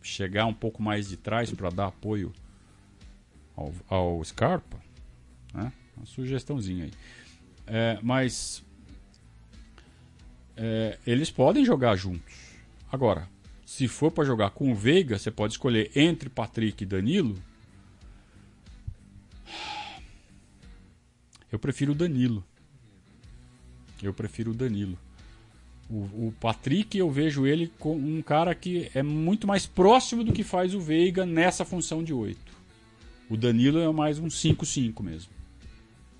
chegar um pouco mais de trás para dar apoio ao, ao Scarpa. Né? Uma sugestãozinha aí. É, mas é, eles podem jogar juntos. Agora, se for para jogar com o Veiga, você pode escolher entre Patrick e Danilo. Eu prefiro o Danilo. Eu prefiro o Danilo. O, o, Patrick, eu vejo ele como um cara que é muito mais próximo do que faz o Veiga nessa função de 8. O Danilo é mais um 5-5 mesmo.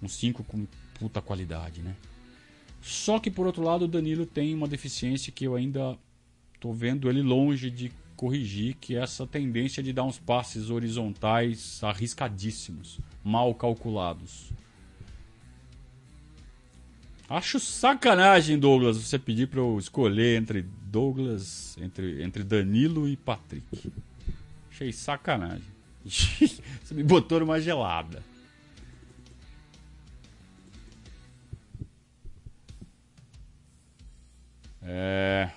Um 5 com puta qualidade, né? Só que por outro lado, o Danilo tem uma deficiência que eu ainda tô vendo ele longe de corrigir, que é essa tendência de dar uns passes horizontais arriscadíssimos, mal calculados. Acho sacanagem, Douglas, você pedir para eu escolher entre Douglas, entre, entre Danilo e Patrick. Achei sacanagem. você me botou numa gelada. É.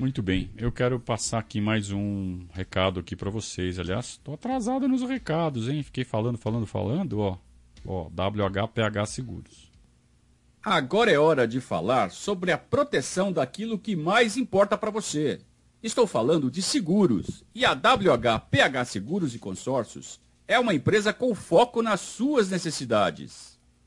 Muito bem, eu quero passar aqui mais um recado aqui para vocês. Aliás, estou atrasado nos recados, hein? Fiquei falando, falando, falando, ó. Ó, WHPH Seguros. Agora é hora de falar sobre a proteção daquilo que mais importa para você. Estou falando de seguros. E a WHPH Seguros e Consórcios é uma empresa com foco nas suas necessidades.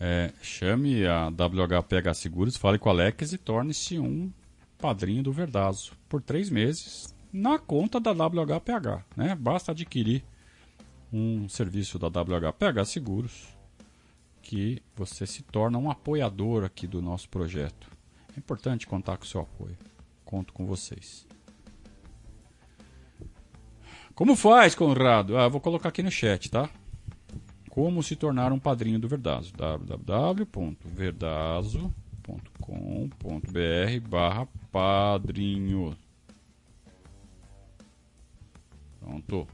É, chame a WHPH Seguros, fale com a Alex e torne-se um padrinho do Verdazo por três meses na conta da WHPH. Né? Basta adquirir um serviço da WHPH Seguros que você se torna um apoiador aqui do nosso projeto. É importante contar com o seu apoio. Conto com vocês. Como faz, Conrado? Ah, vou colocar aqui no chat, tá? Como se tornar um padrinho do Verdazo. www.verdazo.com.br barra padrinho. Pronto.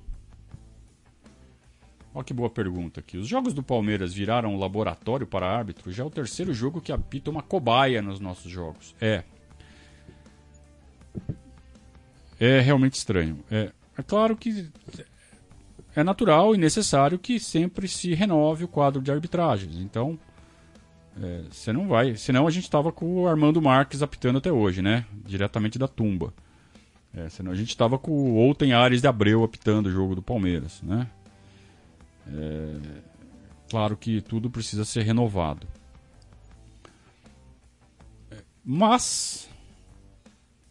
Olha que boa pergunta aqui. Os jogos do Palmeiras viraram um laboratório para árbitro? Já é o terceiro jogo que apita uma cobaia nos nossos jogos. É. É realmente estranho. É, é claro que é natural e necessário que sempre se renove o quadro de arbitragens. Então, é, você não vai. Senão a gente estava com o Armando Marques apitando até hoje, né? Diretamente da tumba. É, senão a gente estava com o Outem Ares de Abreu apitando o jogo do Palmeiras, né? É, claro que tudo precisa ser renovado. É, mas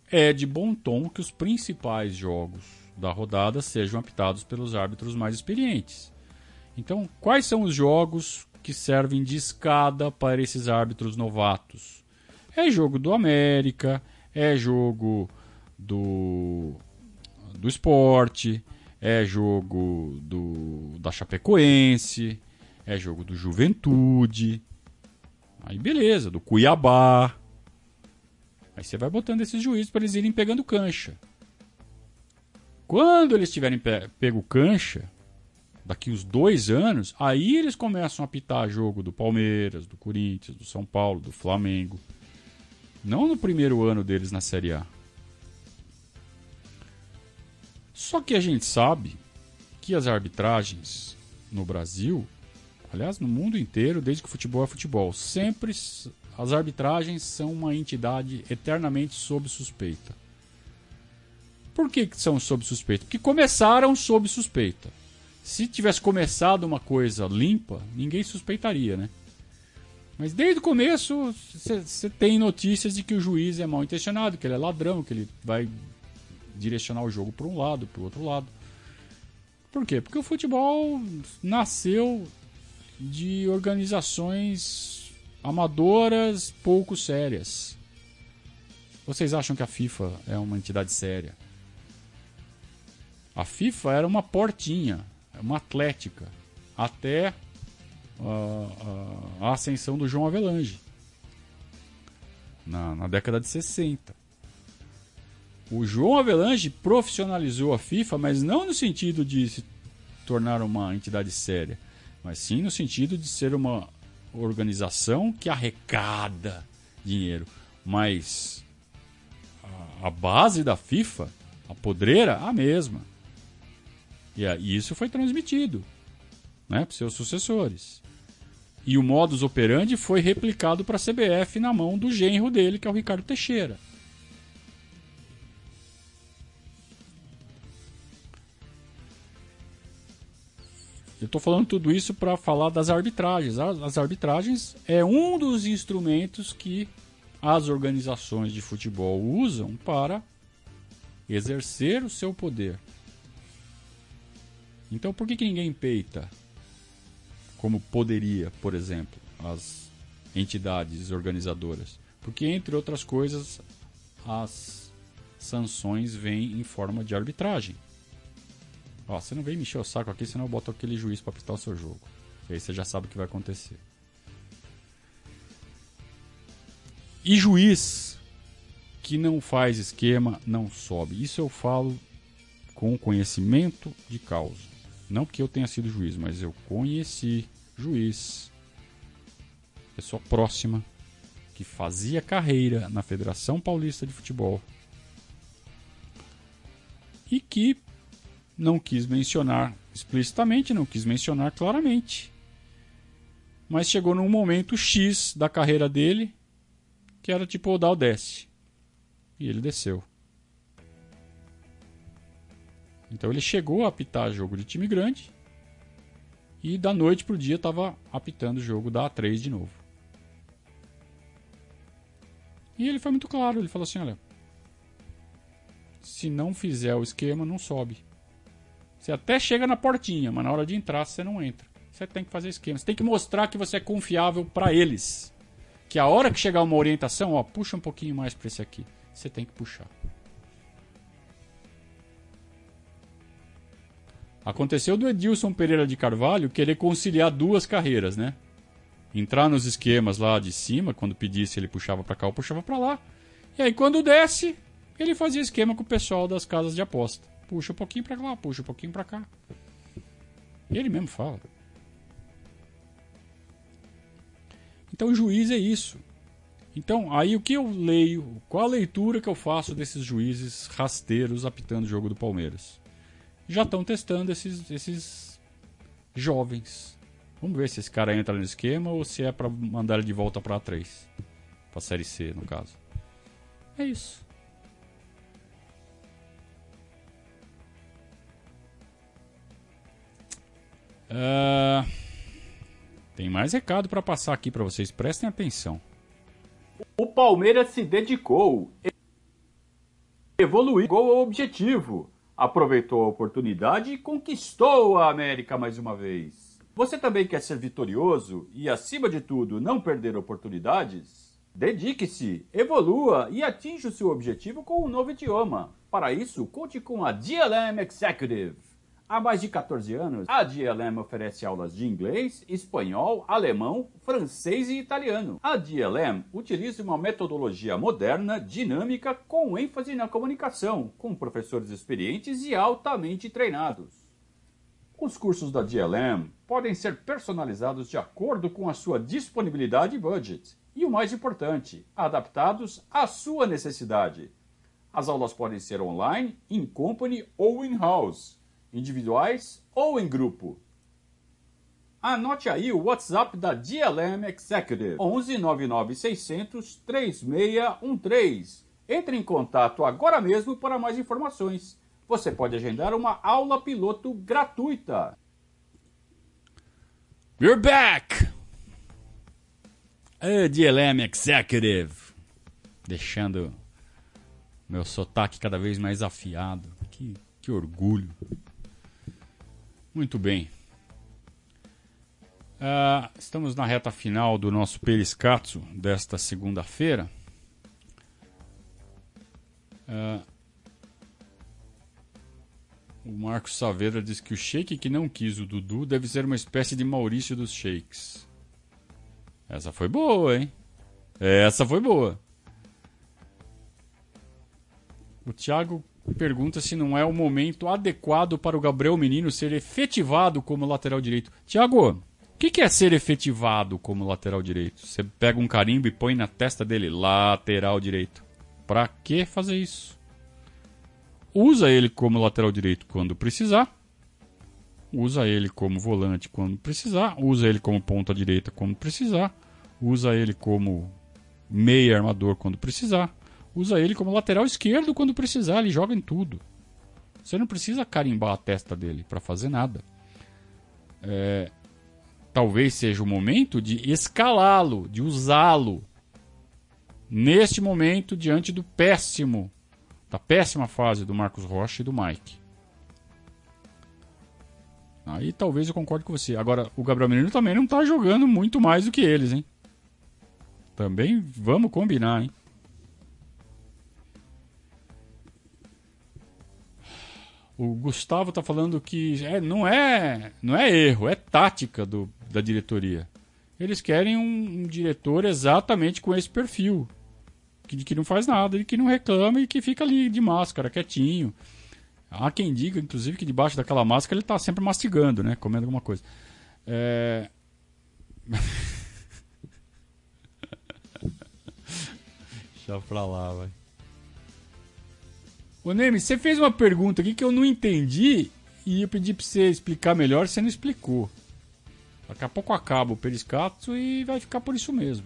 é de bom tom que os principais jogos da rodada sejam apitados pelos árbitros mais experientes. Então, quais são os jogos que servem de escada para esses árbitros novatos? É jogo do América, é jogo do do esporte, é jogo do da Chapecoense, é jogo do Juventude. Aí beleza, do Cuiabá. Aí você vai botando esses juízes para eles irem pegando cancha. Quando eles tiverem pe pego cancha, daqui uns dois anos, aí eles começam a apitar jogo do Palmeiras, do Corinthians, do São Paulo, do Flamengo. Não no primeiro ano deles na Série A. Só que a gente sabe que as arbitragens no Brasil, aliás, no mundo inteiro, desde que o futebol é futebol, sempre as arbitragens são uma entidade eternamente sob suspeita. Por que, que são sob suspeita? Porque começaram sob suspeita. Se tivesse começado uma coisa limpa, ninguém suspeitaria, né? Mas desde o começo você tem notícias de que o juiz é mal intencionado, que ele é ladrão, que ele vai direcionar o jogo para um lado, para o outro lado. Por quê? Porque o futebol nasceu de organizações amadoras pouco sérias. Vocês acham que a FIFA é uma entidade séria? A FIFA era uma portinha, uma atlética, até a, a, ascensão do João Avelange, na, na década de 60. O João Avelange profissionalizou a FIFA, mas não no sentido de se tornar uma entidade séria, mas sim no sentido de ser uma organização que arrecada dinheiro. Mas a base da FIFA, a podreira, a mesma. E, isso foi transmitido né, para seus sucessores. E o modus operandi foi replicado para a CBF na mão do genro dele, que é o Ricardo Teixeira. Eu estou falando tudo isso para falar das arbitragens. As arbitragens é um dos instrumentos que as organizações de futebol usam para exercer o seu poder. Então por que, que ninguém peita? Como poderia, por exemplo, as entidades organizadoras? Porque, entre outras coisas, as sanções vêm em forma de arbitragem. Ó, você não vem mexer o saco aqui, senão eu boto aquele juiz para apitar o seu jogo. E aí você já sabe o que vai acontecer. E juiz que não faz esquema não sobe. Isso eu falo com conhecimento de causa. Não que eu tenha sido juiz, mas eu conheci juiz, pessoa próxima, que fazia carreira na Federação Paulista de Futebol e que não quis mencionar explicitamente, não quis mencionar claramente. Mas chegou num momento X da carreira dele que era tipo o Dal desce. E ele desceu. Então ele chegou a apitar jogo de time grande e da noite pro dia estava apitando o jogo da A3 de novo. E ele foi muito claro, ele falou assim, olha, se não fizer o esquema, não sobe. Você até chega na portinha, mas na hora de entrar você não entra. Você tem que fazer esquema. Você tem que mostrar que você é confiável para eles. Que a hora que chegar uma orientação, ó, puxa um pouquinho mais para esse aqui. Você tem que puxar. Aconteceu do Edilson Pereira de Carvalho querer conciliar duas carreiras, né? Entrar nos esquemas lá de cima, quando pedisse ele puxava para cá ou puxava para lá. E aí quando desce, ele fazia esquema com o pessoal das casas de aposta. Puxa um pouquinho para lá, puxa um pouquinho para cá. Ele mesmo fala. Então o juiz é isso. Então, aí o que eu leio, qual a leitura que eu faço desses juízes rasteiros apitando o jogo do Palmeiras? Já estão testando esses, esses jovens. Vamos ver se esse cara entra no esquema ou se é para mandar ele de volta para A3. Para Série C, no caso. É isso. Uh, tem mais recado para passar aqui para vocês. Prestem atenção. O Palmeiras se dedicou, evoluiu ao objetivo aproveitou a oportunidade e conquistou a América mais uma vez. Você também quer ser vitorioso e, acima de tudo, não perder oportunidades? Dedique-se, evolua e atinja o seu objetivo com um novo idioma. Para isso, conte com a DLM Executive, Há mais de 14 anos, a DLM oferece aulas de inglês, espanhol, alemão, francês e italiano. A DLM utiliza uma metodologia moderna, dinâmica, com ênfase na comunicação, com professores experientes e altamente treinados. Os cursos da DLM podem ser personalizados de acordo com a sua disponibilidade e budget. E o mais importante, adaptados à sua necessidade. As aulas podem ser online, in company ou in-house individuais ou em grupo. Anote aí o WhatsApp da DLM Executive 11 99 600 3613. Entre em contato agora mesmo para mais informações. Você pode agendar uma aula piloto gratuita. We're back! A DLM Executive. Deixando meu sotaque cada vez mais afiado. Que, que orgulho. Muito bem. Uh, estamos na reta final do nosso Periscatso desta segunda-feira. Uh, o Marcos Saavedra diz que o shake que não quis o Dudu deve ser uma espécie de Maurício dos Shakes. Essa foi boa, hein? Essa foi boa. O Thiago pergunta se não é o momento adequado para o Gabriel Menino ser efetivado como lateral direito. Tiago, o que, que é ser efetivado como lateral direito? Você pega um carimbo e põe na testa dele, lateral direito. Pra que fazer isso? Usa ele como lateral direito quando precisar. Usa ele como volante quando precisar. Usa ele como ponta direita quando precisar. Usa ele como meia armador quando precisar usa ele como lateral esquerdo quando precisar, ele joga em tudo. Você não precisa carimbar a testa dele para fazer nada. É, talvez seja o momento de escalá-lo, de usá-lo neste momento diante do péssimo, da péssima fase do Marcos Rocha e do Mike. Aí talvez eu concorde com você. Agora, o Gabriel Menino também não está jogando muito mais do que eles, hein? Também vamos combinar, hein? O Gustavo está falando que é, não, é, não é erro, é tática do, da diretoria. Eles querem um, um diretor exatamente com esse perfil. Que, que não faz nada, que não reclama e que fica ali de máscara, quietinho. Há quem diga, inclusive, que debaixo daquela máscara ele está sempre mastigando, né? Comendo alguma coisa. É... Deixa pra lá, vai. Ô Neme, você fez uma pergunta aqui que eu não entendi e eu pedi pra você explicar melhor, você não explicou. Daqui a pouco acaba o periscato e vai ficar por isso mesmo.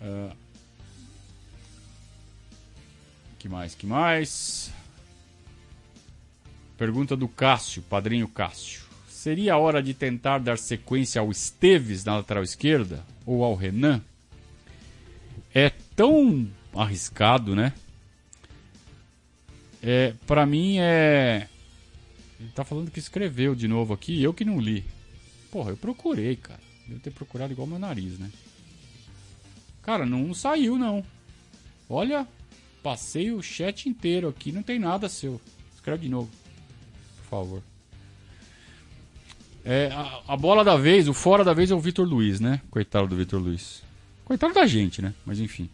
Uh, que mais? Que mais? Pergunta do Cássio, padrinho Cássio. Seria a hora de tentar dar sequência ao Esteves na lateral esquerda ou ao Renan? É tão arriscado, né? É, para mim é. Ele tá falando que escreveu de novo aqui, eu que não li. Porra, eu procurei, cara. Devo ter procurado igual meu nariz, né? Cara, não saiu não. Olha, passei o chat inteiro aqui, não tem nada seu. Escreve de novo, por favor. É, a, a bola da vez, o fora da vez é o Vitor Luiz, né? Coitado do Vitor Luiz. Coitado da gente, né? Mas enfim.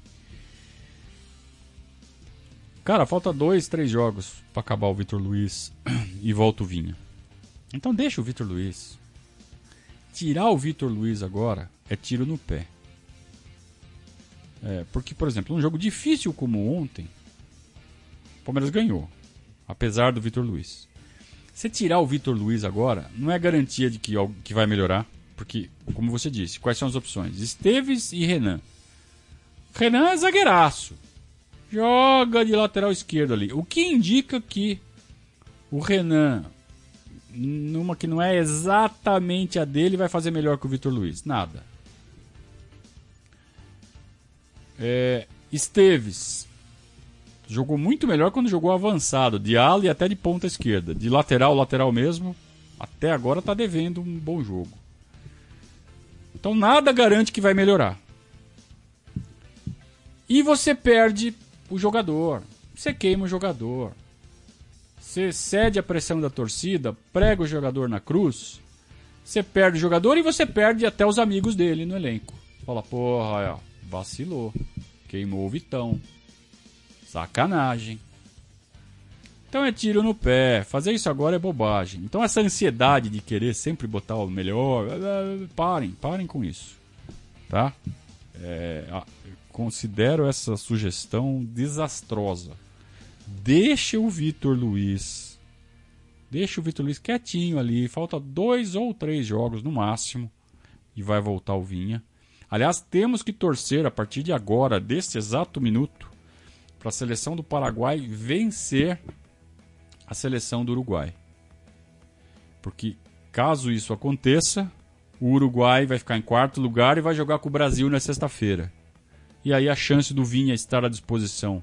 Cara, falta dois, três jogos para acabar o Vitor Luiz e volta o Vinha. Então deixa o Vitor Luiz. Tirar o Vitor Luiz agora é tiro no pé. É, porque, por exemplo, um jogo difícil como ontem, o Palmeiras ganhou. Apesar do Vitor Luiz. Se tirar o Vitor Luiz agora, não é garantia de que, que vai melhorar. Porque, como você disse, quais são as opções? Esteves e Renan. Renan é zagueiraço. Joga de lateral esquerdo ali. O que indica que o Renan, numa que não é exatamente a dele, vai fazer melhor que o Vitor Luiz? Nada. É, Esteves jogou muito melhor quando jogou avançado, de ala e até de ponta esquerda. De lateral, lateral mesmo, até agora está devendo um bom jogo. Então nada garante que vai melhorar. E você perde o jogador. Você queima o jogador. Você cede a pressão da torcida, prega o jogador na cruz. Você perde o jogador e você perde até os amigos dele no elenco. Fala, porra, ó, vacilou. Queimou o Vitão. Sacanagem. Então é tiro no pé. Fazer isso agora é bobagem. Então essa ansiedade de querer sempre botar o melhor, parem, parem com isso, tá? É, considero essa sugestão desastrosa. Deixa o Vitor Luiz, deixa o Vitor Luiz quietinho ali. Falta dois ou três jogos no máximo e vai voltar o Vinha. Aliás, temos que torcer a partir de agora, deste exato minuto, para a seleção do Paraguai vencer a seleção do Uruguai. Porque caso isso aconteça, o Uruguai vai ficar em quarto lugar e vai jogar com o Brasil na sexta-feira. E aí a chance do Vinha estar à disposição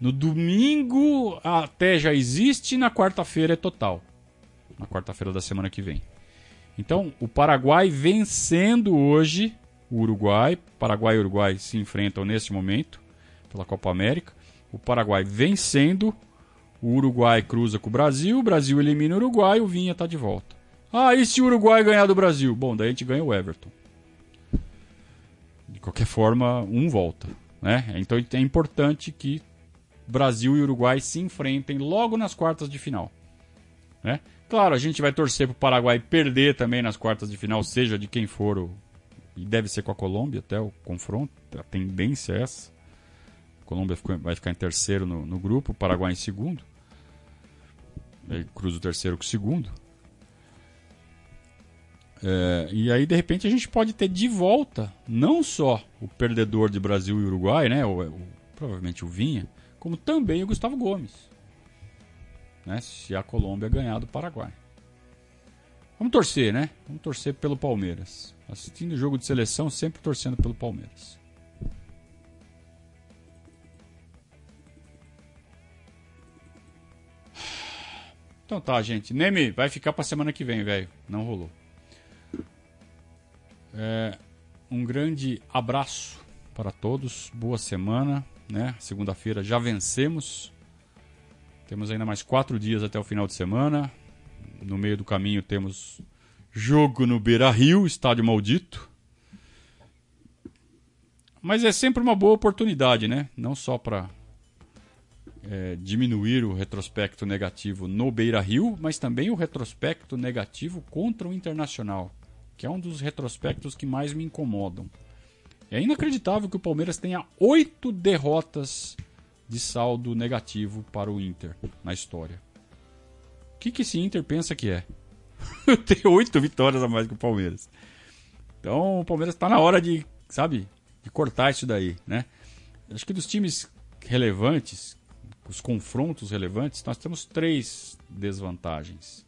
no domingo até já existe, na quarta-feira é total. Na quarta-feira da semana que vem. Então, o Paraguai vencendo hoje o Uruguai. Paraguai e Uruguai se enfrentam nesse momento pela Copa América. O Paraguai vencendo o Uruguai cruza com o Brasil, o Brasil elimina o Uruguai, o Vinha está de volta. Ah, e se o Uruguai ganhar do Brasil? Bom, daí a gente ganha o Everton. De qualquer forma, um volta. Né? Então é importante que Brasil e Uruguai se enfrentem logo nas quartas de final. Né? Claro, a gente vai torcer para o Paraguai perder também nas quartas de final, seja de quem for, o... e deve ser com a Colômbia até o confronto, a tendência é essa. Colômbia vai ficar em terceiro no, no grupo, Paraguai em segundo. Cruza o terceiro com o segundo. É, e aí, de repente, a gente pode ter de volta não só o perdedor de Brasil e Uruguai, né? Provavelmente o Vinha, como também o Gustavo Gomes. Né? Se a Colômbia ganhar do Paraguai. Vamos torcer, né? Vamos torcer pelo Palmeiras. Assistindo o jogo de seleção, sempre torcendo pelo Palmeiras. Então tá, gente. Neme, vai ficar pra semana que vem, velho. Não rolou. É, um grande abraço para todos. Boa semana. Né? Segunda-feira já vencemos. Temos ainda mais quatro dias até o final de semana. No meio do caminho temos jogo no Beira Rio, estádio maldito. Mas é sempre uma boa oportunidade, né? Não só para é, diminuir o retrospecto negativo no Beira Rio, mas também o retrospecto negativo contra o Internacional, que é um dos retrospectos que mais me incomodam. É inacreditável que o Palmeiras tenha oito derrotas de saldo negativo para o Inter na história. O que, que esse Inter pensa que é? Tem oito vitórias a mais que o Palmeiras. Então o Palmeiras está na hora de, sabe, de cortar isso daí, né? Acho que dos times relevantes os confrontos relevantes, nós temos três desvantagens,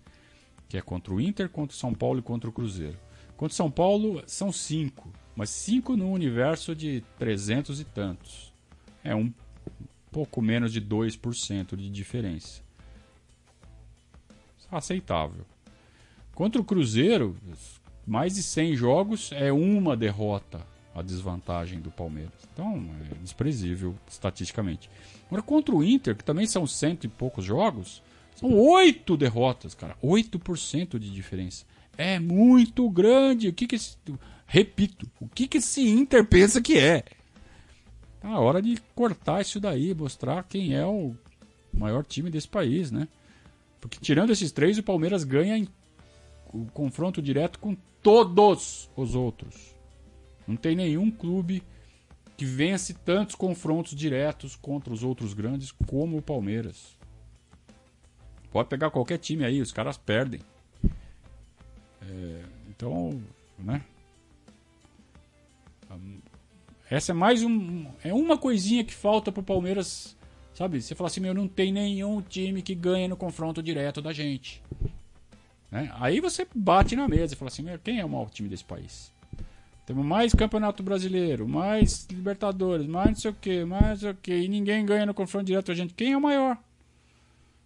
que é contra o Inter, contra o São Paulo e contra o Cruzeiro. Contra o São Paulo são cinco, mas cinco no universo de trezentos e tantos. É um pouco menos de 2% de diferença. Aceitável. Contra o Cruzeiro, mais de 100 jogos é uma derrota a desvantagem do Palmeiras. Então, é desprezível estatisticamente. Agora, contra o Inter, que também são cento e poucos jogos, são oito derrotas, cara. 8% de diferença. É muito grande. O que que esse... Repito, o que que esse Inter pensa que é? Tá na hora de cortar isso daí, mostrar quem é o maior time desse país, né? Porque tirando esses três, o Palmeiras ganha em... o confronto direto com todos os outros. Não tem nenhum clube que vence tantos confrontos diretos contra os outros grandes como o Palmeiras. Pode pegar qualquer time aí, os caras perdem. É, então, né? Essa é mais um. É uma coisinha que falta pro Palmeiras. Sabe? Você fala assim, meu, não tem nenhum time que ganha no confronto direto da gente. Né? Aí você bate na mesa e fala assim, meu, quem é o maior time desse país? Temos mais Campeonato Brasileiro, mais Libertadores, mais não sei o que, mais não sei o que, e ninguém ganha no confronto direto a gente. Quem é o maior?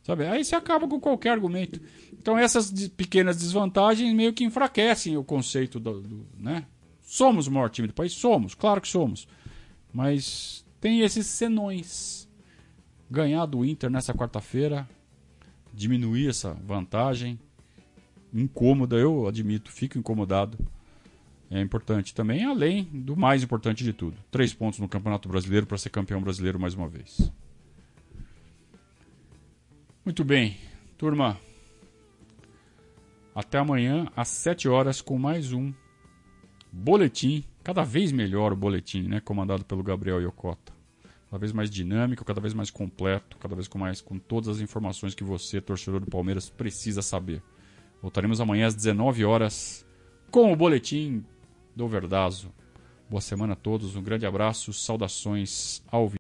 Sabe? Aí você acaba com qualquer argumento. Então essas pequenas desvantagens meio que enfraquecem o conceito do, do né? Somos o maior time do país? Somos, claro que somos. Mas tem esses senões. Ganhar do Inter nessa quarta-feira, diminuir essa vantagem. Incômoda, eu admito, fico incomodado. É importante também, além do mais importante de tudo: três pontos no Campeonato Brasileiro para ser campeão brasileiro mais uma vez. Muito bem, turma. Até amanhã às 7 horas com mais um boletim, cada vez melhor o boletim, né, comandado pelo Gabriel Yokota. Cada vez mais dinâmico, cada vez mais completo, cada vez com mais com todas as informações que você, torcedor do Palmeiras, precisa saber. Voltaremos amanhã às 19 horas com o boletim do Verdazo. Boa semana a todos, um grande abraço, saudações ao.